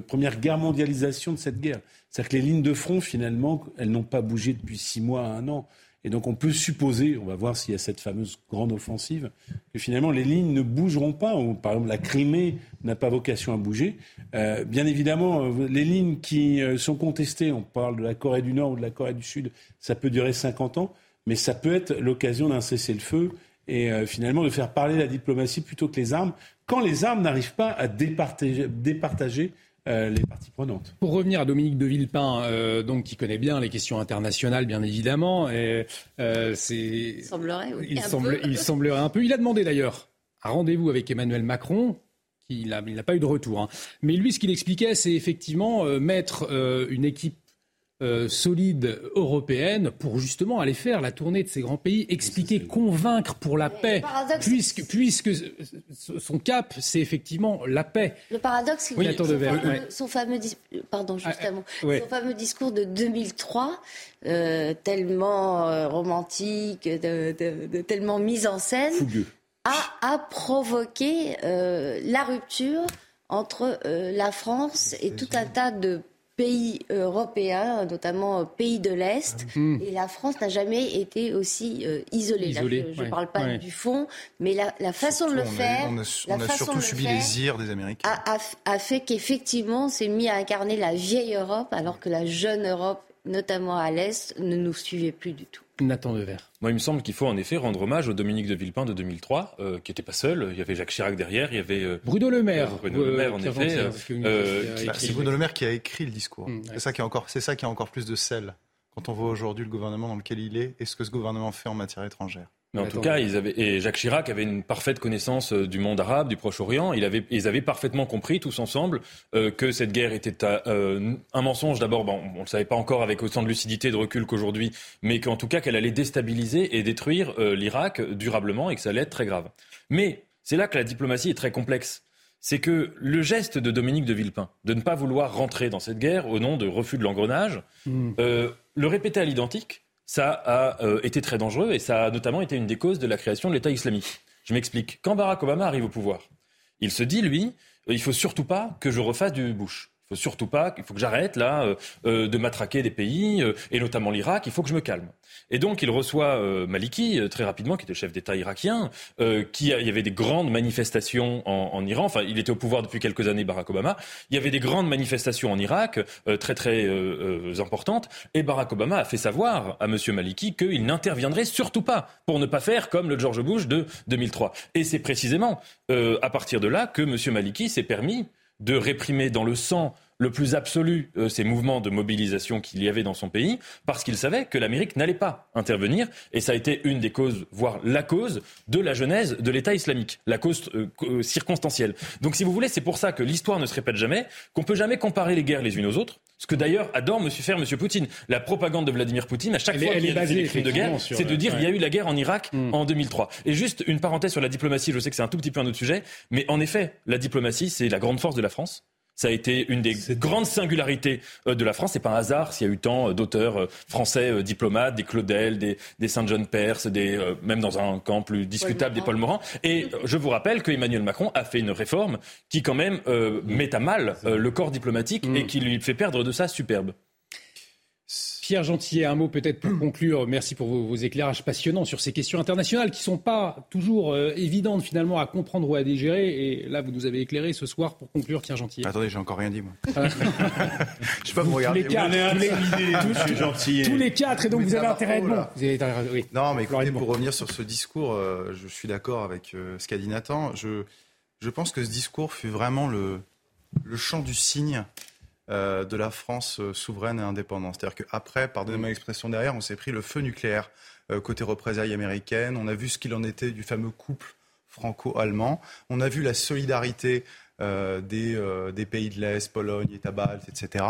première guerre mondialisation de cette guerre. C'est-à-dire que les lignes de front, finalement, elles n'ont pas bougé depuis six mois à un an. Et donc on peut supposer, on va voir s'il y a cette fameuse grande offensive, que finalement les lignes ne bougeront pas. Ou, par exemple, la Crimée n'a pas vocation à bouger. Euh, bien évidemment, euh, les lignes qui euh, sont contestées, on parle de la Corée du Nord ou de la Corée du Sud, ça peut durer 50 ans, mais ça peut être l'occasion d'un cessez-le-feu et finalement de faire parler la diplomatie plutôt que les armes, quand les armes n'arrivent pas à départager, départager euh, les parties prenantes. Pour revenir à Dominique de Villepin, euh, donc qui connaît bien les questions internationales, bien évidemment, et euh. Il semblerait, oui, il, il semblerait un peu. Il a demandé d'ailleurs un rendez-vous avec Emmanuel Macron. Il n'a pas eu de retour. Hein. Mais lui, ce qu'il expliquait, c'est effectivement mettre une équipe euh, solide européenne pour justement aller faire la tournée de ces grands pays, expliquer, convaincre pour la paix, puisque, puisque son cap, c'est effectivement la paix. Le paradoxe, c'est que son, fameux, pardon, ah, justement, son fameux discours de 2003, euh, tellement euh, romantique, de, tellement mis en scène, a, a, provoqué la rupture entre la France et tout un tas de pays européens, notamment pays de l'Est. Ah et la France n'a jamais été aussi euh, isolée. je ne parle pas du fond, mais la, façon de le faire. on a, surtout subi les ires des Américains. A, a fait qu'effectivement, c'est mis à incarner la vieille Europe, alors que la jeune Europe, notamment à l'Est, ne nous suivait plus du tout. Nathan Devers. Moi, il me semble qu'il faut en effet rendre hommage au Dominique de Villepin de 2003, euh, qui n'était pas seul. Il y avait Jacques Chirac derrière, il y avait euh, Bruno Le Maire. Bruno Le Maire, en effet. c'est Bruno Le Maire qui a écrit le discours. Mm, c'est ça qui a encore, c'est ça qui a encore plus de sel quand on voit aujourd'hui le gouvernement dans lequel il est et ce que ce gouvernement fait en matière étrangère? Mais en tout cas, ils avaient, et Jacques Chirac avait une parfaite connaissance euh, du monde arabe, du Proche-Orient. Il avait, ils avaient parfaitement compris, tous ensemble, euh, que cette guerre était euh, un mensonge. D'abord, bon, on ne le savait pas encore avec autant de lucidité et de recul qu'aujourd'hui, mais qu'en tout cas, qu'elle allait déstabiliser et détruire l'Irak durablement et que ça allait être très grave. Mais c'est là que la diplomatie est très complexe. C'est que le geste de Dominique de Villepin, de ne pas vouloir rentrer dans cette guerre au nom de refus de l'engrenage, hmm. le répéter à l'identique, ça a euh, été très dangereux et ça a notamment été une des causes de la création de l'État islamique. Je m'explique. Quand Barack Obama arrive au pouvoir, il se dit, lui, il faut surtout pas que je refasse du Bush faut surtout pas, il faut que j'arrête là euh, euh, de matraquer des pays, euh, et notamment l'Irak, il faut que je me calme. Et donc il reçoit Maliki très rapidement, qui était chef d'État irakien, qui il y avait des grandes manifestations en, en, Iran, enfin il était au pouvoir depuis quelques années, Barack Obama, il y avait des grandes manifestations en Irak, très très importantes, et Barack Obama a fait savoir à Monsieur Maliki qu'il n'interviendrait surtout pas pour ne pas faire comme le George Bush de 2003. Et c'est précisément à partir de là que Monsieur Maliki s'est permis de réprimer dans le sang le plus absolu euh, ces mouvements de mobilisation qu'il y avait dans son pays, parce qu'il savait que l'Amérique n'allait pas intervenir, et ça a été une des causes, voire la cause, de la genèse de l'État islamique, la cause euh, euh, circonstancielle. Donc si vous voulez, c'est pour ça que l'histoire ne se répète jamais, qu'on peut jamais comparer les guerres les unes aux autres, ce que d'ailleurs adore monsieur, faire M. Poutine. La propagande de Vladimir Poutine, à chaque fois qu'il y a des crimes de guerre, c'est de dire qu'il y a eu la guerre en Irak hmm. en 2003. Et juste une parenthèse sur la diplomatie, je sais que c'est un tout petit peu un autre sujet, mais en effet, la diplomatie, c'est la grande force de la France. Ça a été une des grandes singularités euh, de la France. C'est pas un hasard s'il y a eu tant euh, d'auteurs euh, français diplomates, des Claudel, des, des Saint-John Perse, des, même dans un camp plus discutable, des Paul Morand. Et je vous rappelle que Emmanuel Macron a fait une réforme qui quand même met à mal le corps diplomatique et qui lui fait perdre de sa superbe. Pierre Gentillet, un mot peut-être pour conclure. Merci pour vos, éclairages passionnants sur ces questions internationales qui ne sont pas toujours euh, évidentes finalement à comprendre ou à digérer. Et là, vous nous avez éclairé ce soir pour conclure, Pierre Gentillet. Attendez, j'ai encore rien dit, moi. Je je sais pas vous regarder. Tous les quatre, tous, les quatre, et donc vous avez intérêt à être bon. oui. Non, mais écoutez, pour revenir sur ce discours, euh, je suis d'accord avec euh, ce qu'a dit Nathan. Je, je pense que ce discours fut vraiment le, le chant du cygne euh, de la France euh, souveraine et indépendante. C'est-à-dire qu'après, pardonnez-moi l'expression derrière, on s'est pris le feu nucléaire euh, côté représailles américaines. On a vu ce qu'il en était du fameux couple franco-allemand. On a vu la solidarité des, pays de l'Est, Pologne, États baltes, etc.,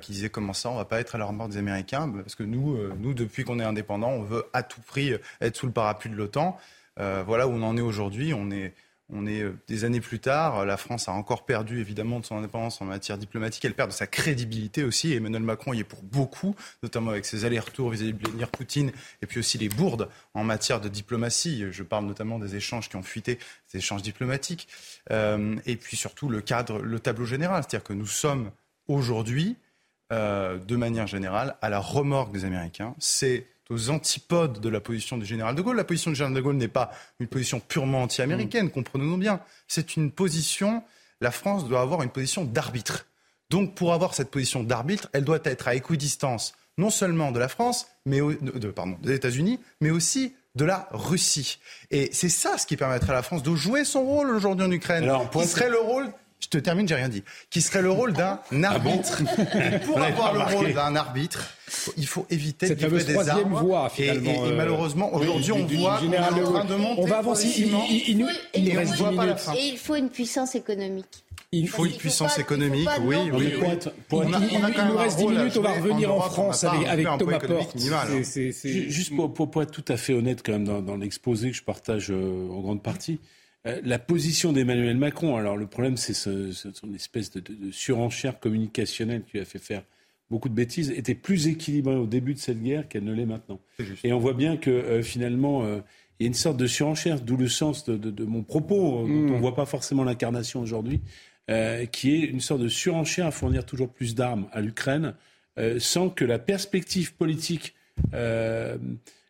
qui disaient comment ça, on ne va pas être à la mort des Américains, parce que nous, nous depuis qu'on est indépendant, on veut à tout prix être sous le parapluie de l'OTAN. voilà où on en est aujourd'hui. On est, On est euh, des années plus tard. La France a encore perdu évidemment de son indépendance en matière diplomatique. Elle perd de sa crédibilité aussi. Emmanuel Macron y est pour beaucoup, notamment avec ses allers-retours vis-à-vis de Vladimir Poutine et puis aussi les bourdes en matière de diplomatie. Je parle notamment des échanges qui ont fuité, des échanges diplomatiques. Euh, et puis surtout le cadre, le tableau général. C'est-à-dire que nous sommes aujourd'hui, euh, de manière générale, à la remorque des Américains. C'est aux antipodes de la position du général de Gaulle. La position du général de Gaulle n'est pas une position purement anti-américaine, mm. comprenons-nous bien. C'est une position, la France doit avoir une position d'arbitre. Donc pour avoir cette position d'arbitre, elle doit être à équidistance non seulement de la France, mais de, pardon, des États-Unis, mais aussi de la Russie. Et c'est ça ce qui permettrait à la France de jouer son rôle aujourd'hui en Ukraine. Alors, qui serait le rôle je te termine, j'ai rien dit, qui serait le rôle d'un ah arbitre. pour avoir le rôle d'un arbitre, il faut éviter de livrer des armes. Voie, et, et, et, euh, malheureusement, aujourd'hui, on voit on est en train de monter. On va avancer. Il, il, il, et, voit pas la fin. et il faut une puissance économique. Il faut une puissance économique, oui, oui. il, nous reste 10 minutes, on va revenir en France avec, Thomas Porte. Juste pour, être tout à fait honnête quand même dans, l'exposé que je partage euh, en grande partie, euh, la position d'Emmanuel Macron, alors le problème c'est son espèce de, surenchère communicationnelle qui a fait faire beaucoup de bêtises, était plus équilibrée au début de cette guerre qu'elle ne l'est maintenant. Et on voit bien que euh, finalement, euh, il y a une sorte de surenchère, d'où le sens de, mon propos, dont mm. on ne voit pas forcément l'incarnation aujourd'hui, qui est une sorte de surenchère à fournir toujours plus d'armes à l'Ukraine, sans que la perspective politique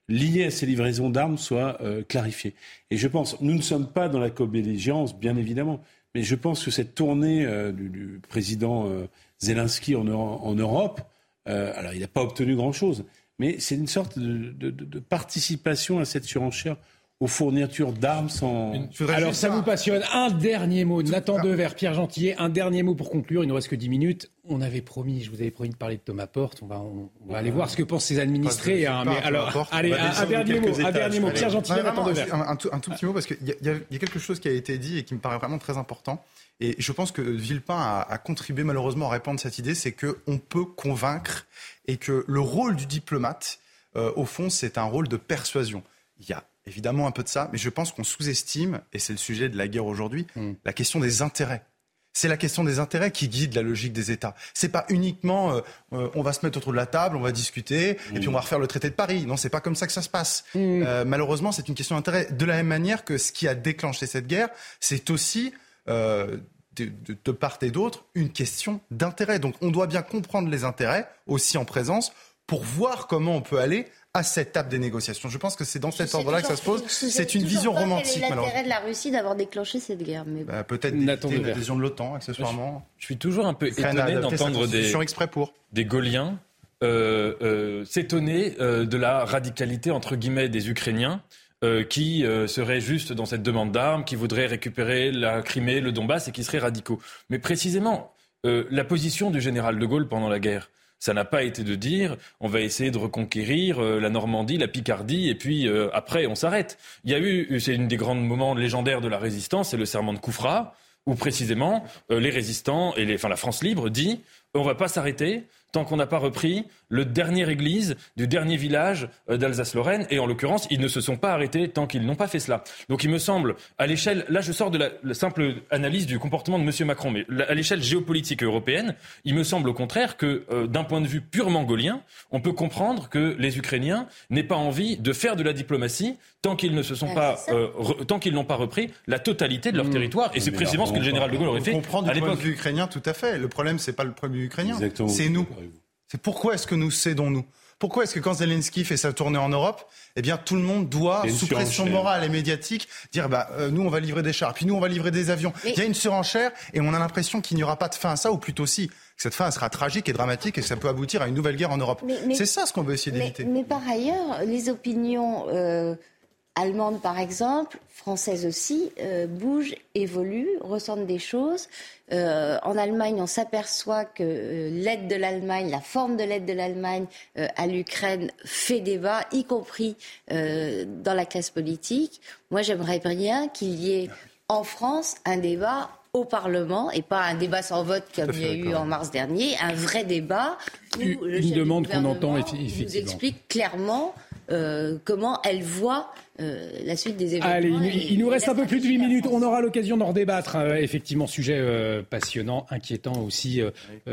liées à ces livraisons d'armes soient euh, clarifiées. Et je pense, nous ne sommes pas dans la co-belligérance, bien évidemment, mais je pense que cette tournée euh, du, président euh, Zelensky en, Europe, alors il n'a pas obtenu grand-chose, mais c'est une sorte de, participation à cette surenchère aux fournitures d'armes sans. Alors ça vous passionne. Un dernier mot, Nathan Dever, Pierre Gentillet, un dernier mot pour conclure. Il nous reste que 10 minutes. On avait promis, je vous avais promis de parler de Thomas Porte. On va, on, va aller voir ce que pensent ses administrés. Hein, mais alors, allez, un, dernier mot, un dernier mot. Pierre Gentillet, Nathan. Un, tout, petit mot parce qu'il y, y, a quelque chose qui a été dit et qui me paraît vraiment très important. Et je pense que Villepin a, a contribué malheureusement à répandre cette idée, c'est qu'on peut convaincre et que le rôle du diplomate, euh, au fond, c'est un rôle de persuasion. Il y a évidemment un peu de ça, mais je pense qu'on sous-estime, et c'est le sujet de la guerre aujourd'hui, hmm. la question des intérêts. C'est la question des intérêts qui guide la logique des États. C'est pas uniquement euh, euh, on va se mettre autour de la table, on va discuter, et puis on va refaire le traité de Paris. Non, c'est pas comme ça que ça se passe. Hmm. Euh, malheureusement, c'est une question d'intérêt. De la même manière que ce qui a déclenché cette guerre, c'est aussi de, de, part et d'autre une question d'intérêt. Donc on doit bien comprendre les intérêts aussi en présence pour voir comment on peut aller à cette table des négociations. Je pense que c'est dans cet ordre-là que ça se pose. C'est une vision romantique. C'est l'intérêt de la Russie d'avoir déclenché cette guerre. Mais... Bah, Peut-être d'éviter une adhésion de l'OTAN, accessoirement. Je, suis toujours un peu étonné d'entendre des, des Gauliens euh, euh, s'étonner euh, de la radicalité, entre guillemets, des Ukrainiens. qui seraient juste dans cette demande d'armes, qui voudraient récupérer la Crimée, le Donbass et qui seraient radicaux. Mais précisément, la position du général de Gaulle pendant la guerre, ça n'a pas été de dire on va essayer de reconquérir euh, la Normandie, la Picardie, et puis euh, après on s'arrête. Il y a eu, c'est une des grands moments légendaires de la résistance, c'est le serment de Koufra, où précisément euh, les résistants et les, enfin la France libre dit on va pas s'arrêter tant qu'on n'a pas repris le dernier église du dernier village euh, d'Alsace-Lorraine. Et en l'occurrence, ils ne se sont pas arrêtés tant qu'ils n'ont pas fait cela. Donc il me semble, à l'échelle, là je sors de la, simple analyse du comportement de M. Macron, mais à l'échelle géopolitique européenne, il me semble au contraire que euh, d'un point de vue purement gaulien, on peut comprendre que les Ukrainiens n'aient pas envie de faire de la diplomatie tant qu'ils ne se sont ah, pas, euh, tant qu'ils n'ont pas repris la totalité de leur mmh. territoire. Et c'est précisément ce que le général de Gaulle aurait fait. On comprend du point de vue ukrainien, tout à fait. Le problème, c'est pas le point ukrainien, c'est nous. C'est pourquoi est-ce que nous cédons, nous? Pourquoi est-ce que quand Zelensky fait sa tournée en Europe, eh bien tout le monde doit, sous pression morale et médiatique, dire bah euh, nous on va livrer des chars, puis nous on va livrer des avions. Il y a une surenchère et on a l'impression qu'il n'y aura pas de fin à ça, ou plutôt si. Que cette fin sera tragique et dramatique et que ça peut aboutir à une nouvelle guerre en Europe. C'est ça ce qu'on veut essayer d'éviter. Mais, par ailleurs, les opinions euh, allemandes par exemple, françaises aussi, euh, bougent, évoluent, ressentent des choses. Euh, en Allemagne, on s'aperçoit que euh, l'aide de l'Allemagne, la forme de l'aide de l'Allemagne à l'Ukraine fait débat, y compris dans la classe politique. Moi, j'aimerais bien qu'il y ait en France un débat au Parlement et pas un débat sans vote comme il y a eu en mars dernier, un vrai débat où une, demande qu'on entend effectivement. nous explique clairement comment elle voit la suite des événements. Allez, il, nous reste un peu plus de 8 minutes. On aura l'occasion d'en débattre. effectivement, sujet passionnant, inquiétant aussi,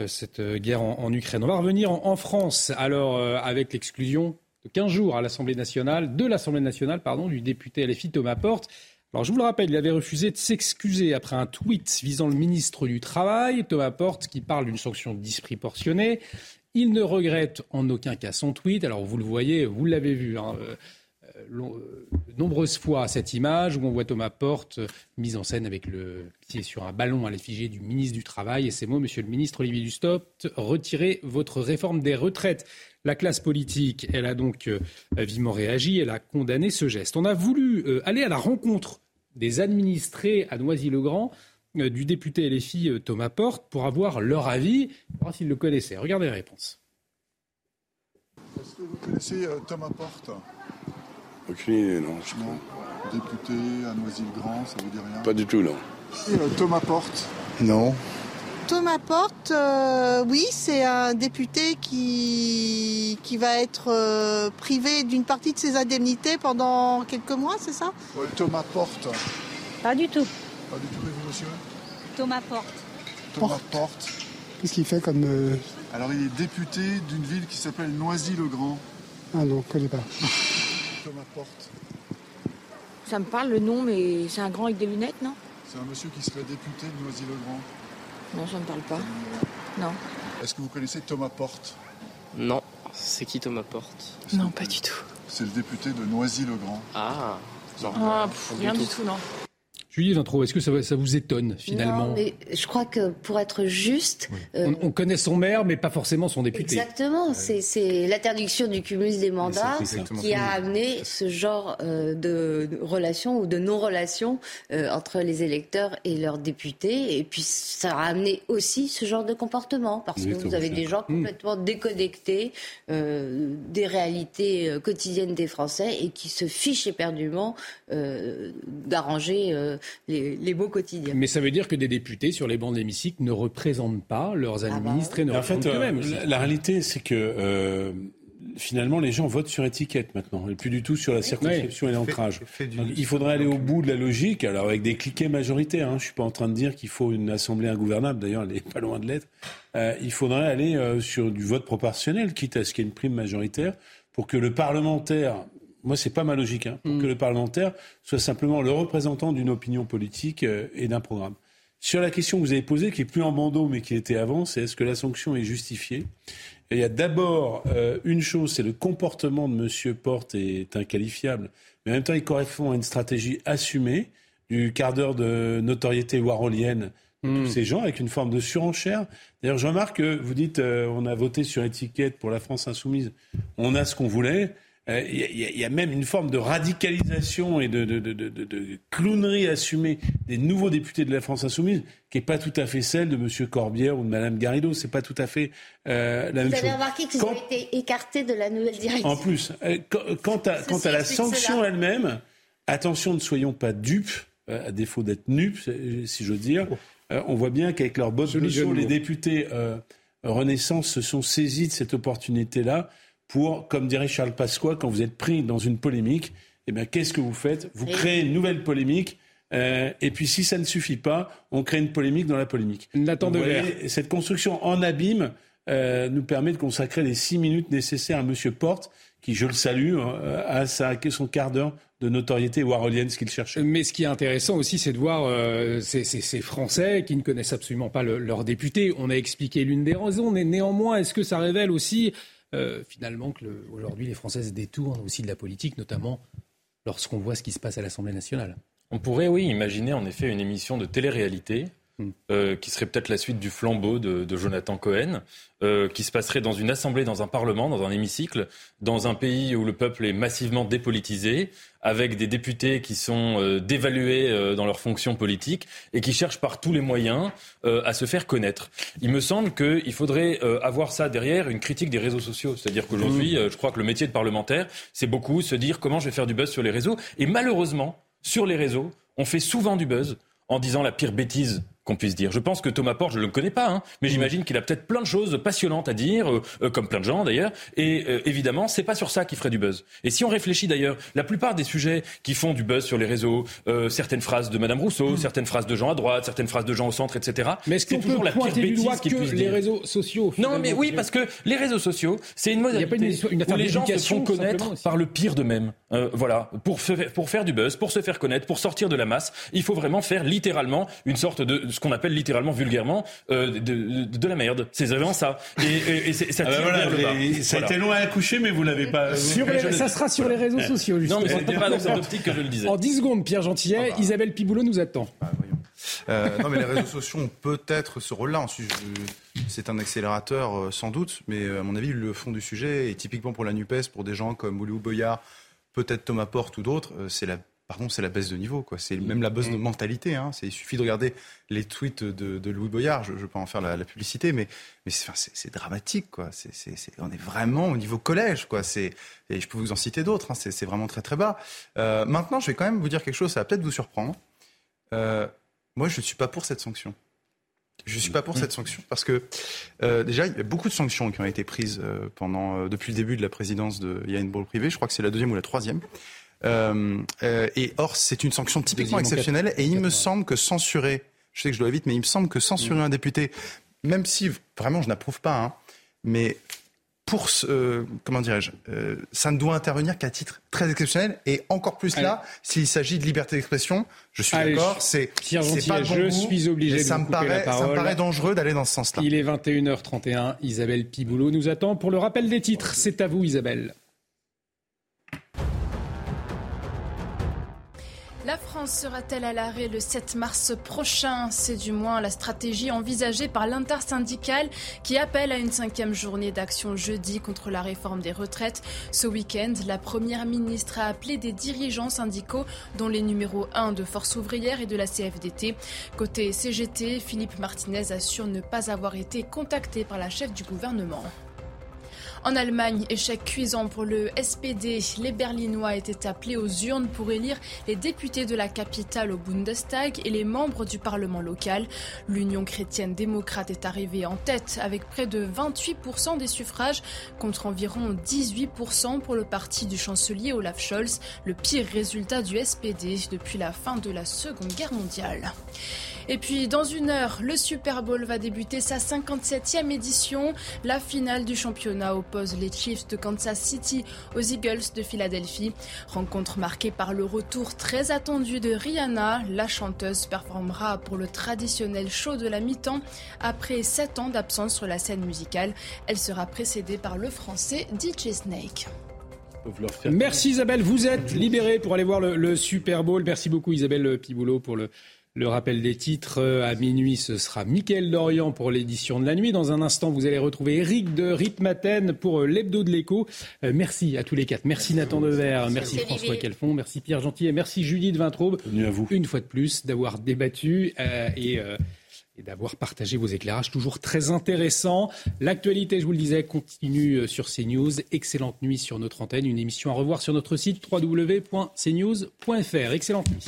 cette guerre en, Ukraine. On va revenir en, en France, alors, avec l'exclusion de 15 jours à l'Assemblée nationale, de l'Assemblée nationale, pardon, du député LFI Thomas Porte. Alors je vous le rappelle, il avait refusé de s'excuser après un tweet visant le ministre du Travail, Thomas Porte, qui parle d'une sanction disproportionnée. Il ne regrette en aucun cas son tweet. Alors vous le voyez, vous l'avez vu. Hein, euh, euh, nombreuses fois cette image où on voit Thomas Porte euh, mise en scène avec le pied sur un ballon à l'effigie du ministre du Travail et ces mots, Monsieur le ministre Olivier Dussopt, retirez votre réforme des retraites. La classe politique, elle a donc vivement réagi, elle a condamné ce geste. On a voulu aller à la rencontre des administrés à Noisy-le-Grand euh, du député LFI euh, Thomas Porte pour avoir leur avis, voir s'ils le connaissaient. Regardez les réponses. Est-ce que vous connaissez euh, Thomas Porte? Aucune idée, non. non. Député à Noisy-le-Grand, ça vous dit rien? Pas du tout, non. Thomas Porte? Non. Thomas Porte, oui, c'est un député qui, qui va être privé d'une partie de ses indemnités pendant quelques mois, c'est ça? Thomas Porte. Pas du tout. Pas du tout, et monsieur Thomas Porte. Thomas Porte. Qu'est-ce qu'il fait comme. Euh, Alors, il est député d'une ville qui s'appelle Noisy-le-Grand. Ah non, je ne connais pas. Thomas Porte. Ça me parle le nom, mais c'est un grand avec des lunettes, non? C'est un monsieur qui serait député de Noisy-le-Grand. Non, ça ne me parle pas. Non. Est-ce que vous connaissez Thomas Porte Non. C'est qui Thomas Porte Non, pas du tout. C'est le député de Noisy-le-Grand. Ah, non. Ah, rien du tout, non. Julie Vintro, est-ce que ça, ça, vous étonne finalement non, mais Je crois que pour être juste. Euh, on, connaît son maire, mais pas forcément son député. Exactement. C'est l'interdiction du cumul des mandats qui a amené ce genre euh, de, relation ou de non-relation euh, entre les électeurs et leurs députés. Et puis ça a amené aussi ce genre de comportement parce que vous avez des gens hmm. complètement déconnectés des réalités quotidiennes des Français et qui se fichent éperdument d'arranger les, beaux quotidiens. Mais ça veut dire que des députés sur les bancs de l'hémicycle ne représentent pas leurs ah bah administrés, ne en fait, même. La, la, réalité, c'est que euh, finalement, les gens votent sur étiquette maintenant, et plus du tout sur la circonscription et l'ancrage. Il faudrait aller au bout de la logique, alors avec des cliquets majoritaires. Hein. Je ne suis pas en train de dire qu'il faut une assemblée ingouvernable, d'ailleurs, elle n'est pas loin de l'être. Euh, il faudrait aller euh, sur du vote proportionnel, quitte à ce qu'il y ait une prime majoritaire, pour que le parlementaire moi, c'est pas ma logique, hein, pour mm. que le parlementaire soit simplement le représentant d'une opinion politique euh, et d'un programme. Sur la question que vous avez posée, qui est plus en bandeau, mais qui était avant, c'est est-ce que la sanction est justifiée? Il y a d'abord euh, une chose, c'est le comportement de M. Porte est inqualifiable, mais en même temps, il correspond à une stratégie assumée du quart d'heure de notoriété warolienne de tous mm. ces gens, avec une forme de surenchère. D'ailleurs, je remarque que vous dites, euh, on a voté sur étiquette pour la France insoumise, on a ce qu'on voulait. Il euh, y, y, a même une forme de radicalisation et de, de, de, de, clownerie assumée des nouveaux députés de la France insoumise qui n'est pas tout à fait celle de M. Corbière ou de Mme Garrido. C'est pas tout à fait euh, la Vous même avez remarqué qu'ils ont été écartés de la nouvelle direction. En plus, euh, quant à, quant à la sanction elle-même, attention, ne soyons pas dupes, à défaut d'être nupes, si je veux dire. on voit bien qu'avec leur botte de les députés Renaissance se sont saisis de cette opportunité-là pour, comme dirait Charles Pasqua, quand vous êtes pris dans une polémique, eh bien, qu'est-ce que vous faites Vous créez une nouvelle polémique. Euh, et puis, si ça ne suffit pas, on crée une polémique dans la polémique. Nathan de Cette construction en abîme euh, nous permet de consacrer les six minutes nécessaires à M. Porte, qui, je le salue, euh, a son quart d'heure de notoriété warolienne, ce qu'il cherchait. Mais ce qui est intéressant aussi, c'est de voir euh, ces, ces, Français qui ne connaissent absolument pas leurs députés. On a expliqué l'une des raisons, mais néanmoins, est-ce que ça révèle aussi euh, finalement qu'aujourd'hui les Français détournent aussi de la politique, notamment lorsqu'on voit ce qui se passe à l'Assemblée nationale. On pourrait, oui, imaginer en effet une émission de télé-réalité. Euh, qui serait peut-être la suite du flambeau de, Jonathan Cohen, euh, qui se passerait dans une assemblée, dans un parlement, dans un hémicycle, dans un pays où le peuple est massivement dépolitisé, avec des députés qui sont euh, dévalués dans leurs fonctions politiques et qui cherchent par tous les moyens à se faire connaître. Il me semble qu'il faudrait avoir ça derrière une critique des réseaux sociaux. C'est-à-dire qu'aujourd'hui, hmm. je crois que le métier de parlementaire, c'est beaucoup se dire comment je vais faire du buzz sur les réseaux. Et malheureusement, sur les réseaux, on fait souvent du buzz en disant la pire bêtise qu'on puisse dire. Je pense que Thomas Porte, je ne le connais pas, hein, mais j'imagine qu'il a peut-être plein de choses passionnantes à dire, euh, euh, comme plein de gens d'ailleurs. Et euh, évidemment, c'est pas sur ça qu'il ferait du buzz. Et si on réfléchit d'ailleurs, la plupart des sujets qui font du buzz sur les réseaux, certaines phrases de Madame Rousseau, mm. certaines phrases de gens à droite, certaines phrases de gens au centre, etc. Mais est-ce qu'on peut la pire bêtise que les réseaux sociaux Non, mais oui, parce que les réseaux sociaux, c'est une modalité une, où les gens se font connaître par le pire d'eux-mêmes. voilà, pour, pour faire du buzz, pour se faire connaître, pour sortir de la masse, il faut vraiment faire littéralement une sorte de ce qu'on appelle littéralement vulgairement euh, de, de, la merde. C'est vraiment ça. Et, et, ça ah bah Ça a été long à accoucher, mais vous l'avez pas. Sur ça sera sur les réseaux sociaux. Justement. Non, mais c'était pas dans cette optique que je le disais. En 10 secondes, Pierre Gentillet, ah bah. Isabelle Piboulot nous attend. Ah, euh, non, mais les réseaux sociaux ont peut-être ce rôle-là. Ensuite, c'est un accélérateur euh, sans doute, mais à mon avis, le fond du sujet, et typiquement pour la NUPES, pour des gens comme Moulou Boyard, peut-être Thomas Porte ou d'autres, c'est la pardon, c'est la baisse de niveau, quoi. C'est même la baisse de mm. mentalité. Hein. Il suffit de regarder les tweets de, Louis Boyard. Je, je peux en faire la, publicité, mais, mais c'est dramatique, quoi. c'est on est vraiment au niveau collège, quoi. Et je peux vous en citer d'autres. Hein. C'est vraiment très très bas. Euh, maintenant, je vais quand même vous dire quelque chose. Ça va peut-être vous surprendre. Euh, moi, je ne suis pas pour cette sanction. Je ne suis pas pour mm. cette sanction parce que euh, déjà, il y a beaucoup de sanctions qui ont été prises pendant, depuis le début de la présidence de Yann Ball privé. Je crois que c'est la deuxième ou la troisième. Euh, euh, et or, c'est une sanction typiquement exceptionnelle. Et il me semble que censurer, je sais que je dois vite, mais il me semble que censurer un député, même si vraiment je n'approuve pas, hein, mais pour ce, euh, comment dirais-je, ça ne doit intervenir qu'à titre très exceptionnel et encore plus là s'il s'agit de liberté d'expression. Je suis d'accord, c'est pas bon je suis obligé de ça me paraît, Ça me paraît dangereux d'aller dans ce sens-là. Il est 21h31. Isabelle Piboulot nous attend pour le rappel des titres. C'est à vous, Isabelle. La France sera-t-elle à l'arrêt le 7 mars prochain? C'est du moins la stratégie envisagée par l'intersyndicale qui appelle à une cinquième journée d'action jeudi contre la réforme des retraites. Ce week-end, la Première ministre a appelé des dirigeants syndicaux dont les numéros 1 de Force ouvrière et de la CFDT. Côté CGT, Philippe Martinez assure ne pas avoir été contacté par la chef du gouvernement. En Allemagne, échec cuisant pour le SPD. Les Berlinois étaient appelés aux urnes pour élire les députés de la capitale au Bundestag et les membres du Parlement local. L'Union chrétienne démocrate est arrivée en tête avec près de 28% des suffrages contre environ 18% pour le parti du chancelier Olaf Scholz, le pire résultat du SPD depuis la fin de la Seconde Guerre mondiale. Et puis dans une heure, le Super Bowl va débuter sa 57e édition. La finale du championnat les Chiefs de Kansas City aux Eagles de Philadelphie. Rencontre marquée par le retour très attendu de Rihanna. La chanteuse performera pour le traditionnel show de la mi-temps après 7 ans d'absence sur la scène musicale. Elle sera précédée par le français DJ Snake. Merci Isabelle, vous êtes libérée pour aller voir le, le Super Bowl. Merci beaucoup Isabelle Piboulot pour le, le rappel des titres euh, à minuit, ce sera Mickaël Dorian pour l'édition de la nuit. Dans un instant, vous allez retrouver Eric de Ritmaten pour euh, l'hebdo de l'écho. Euh, merci à tous les quatre. Merci Nathan Dever, merci, François Calfon, merci Pierre Gentil et merci Julie de Vintraube. à vous. Une fois de plus, d'avoir débattu et et d'avoir partagé vos éclairages toujours très intéressants. L'actualité, je vous le disais, continue sur CNews. Excellente nuit sur notre antenne. Une émission à revoir sur notre site www.cnews.fr. Excellente nuit.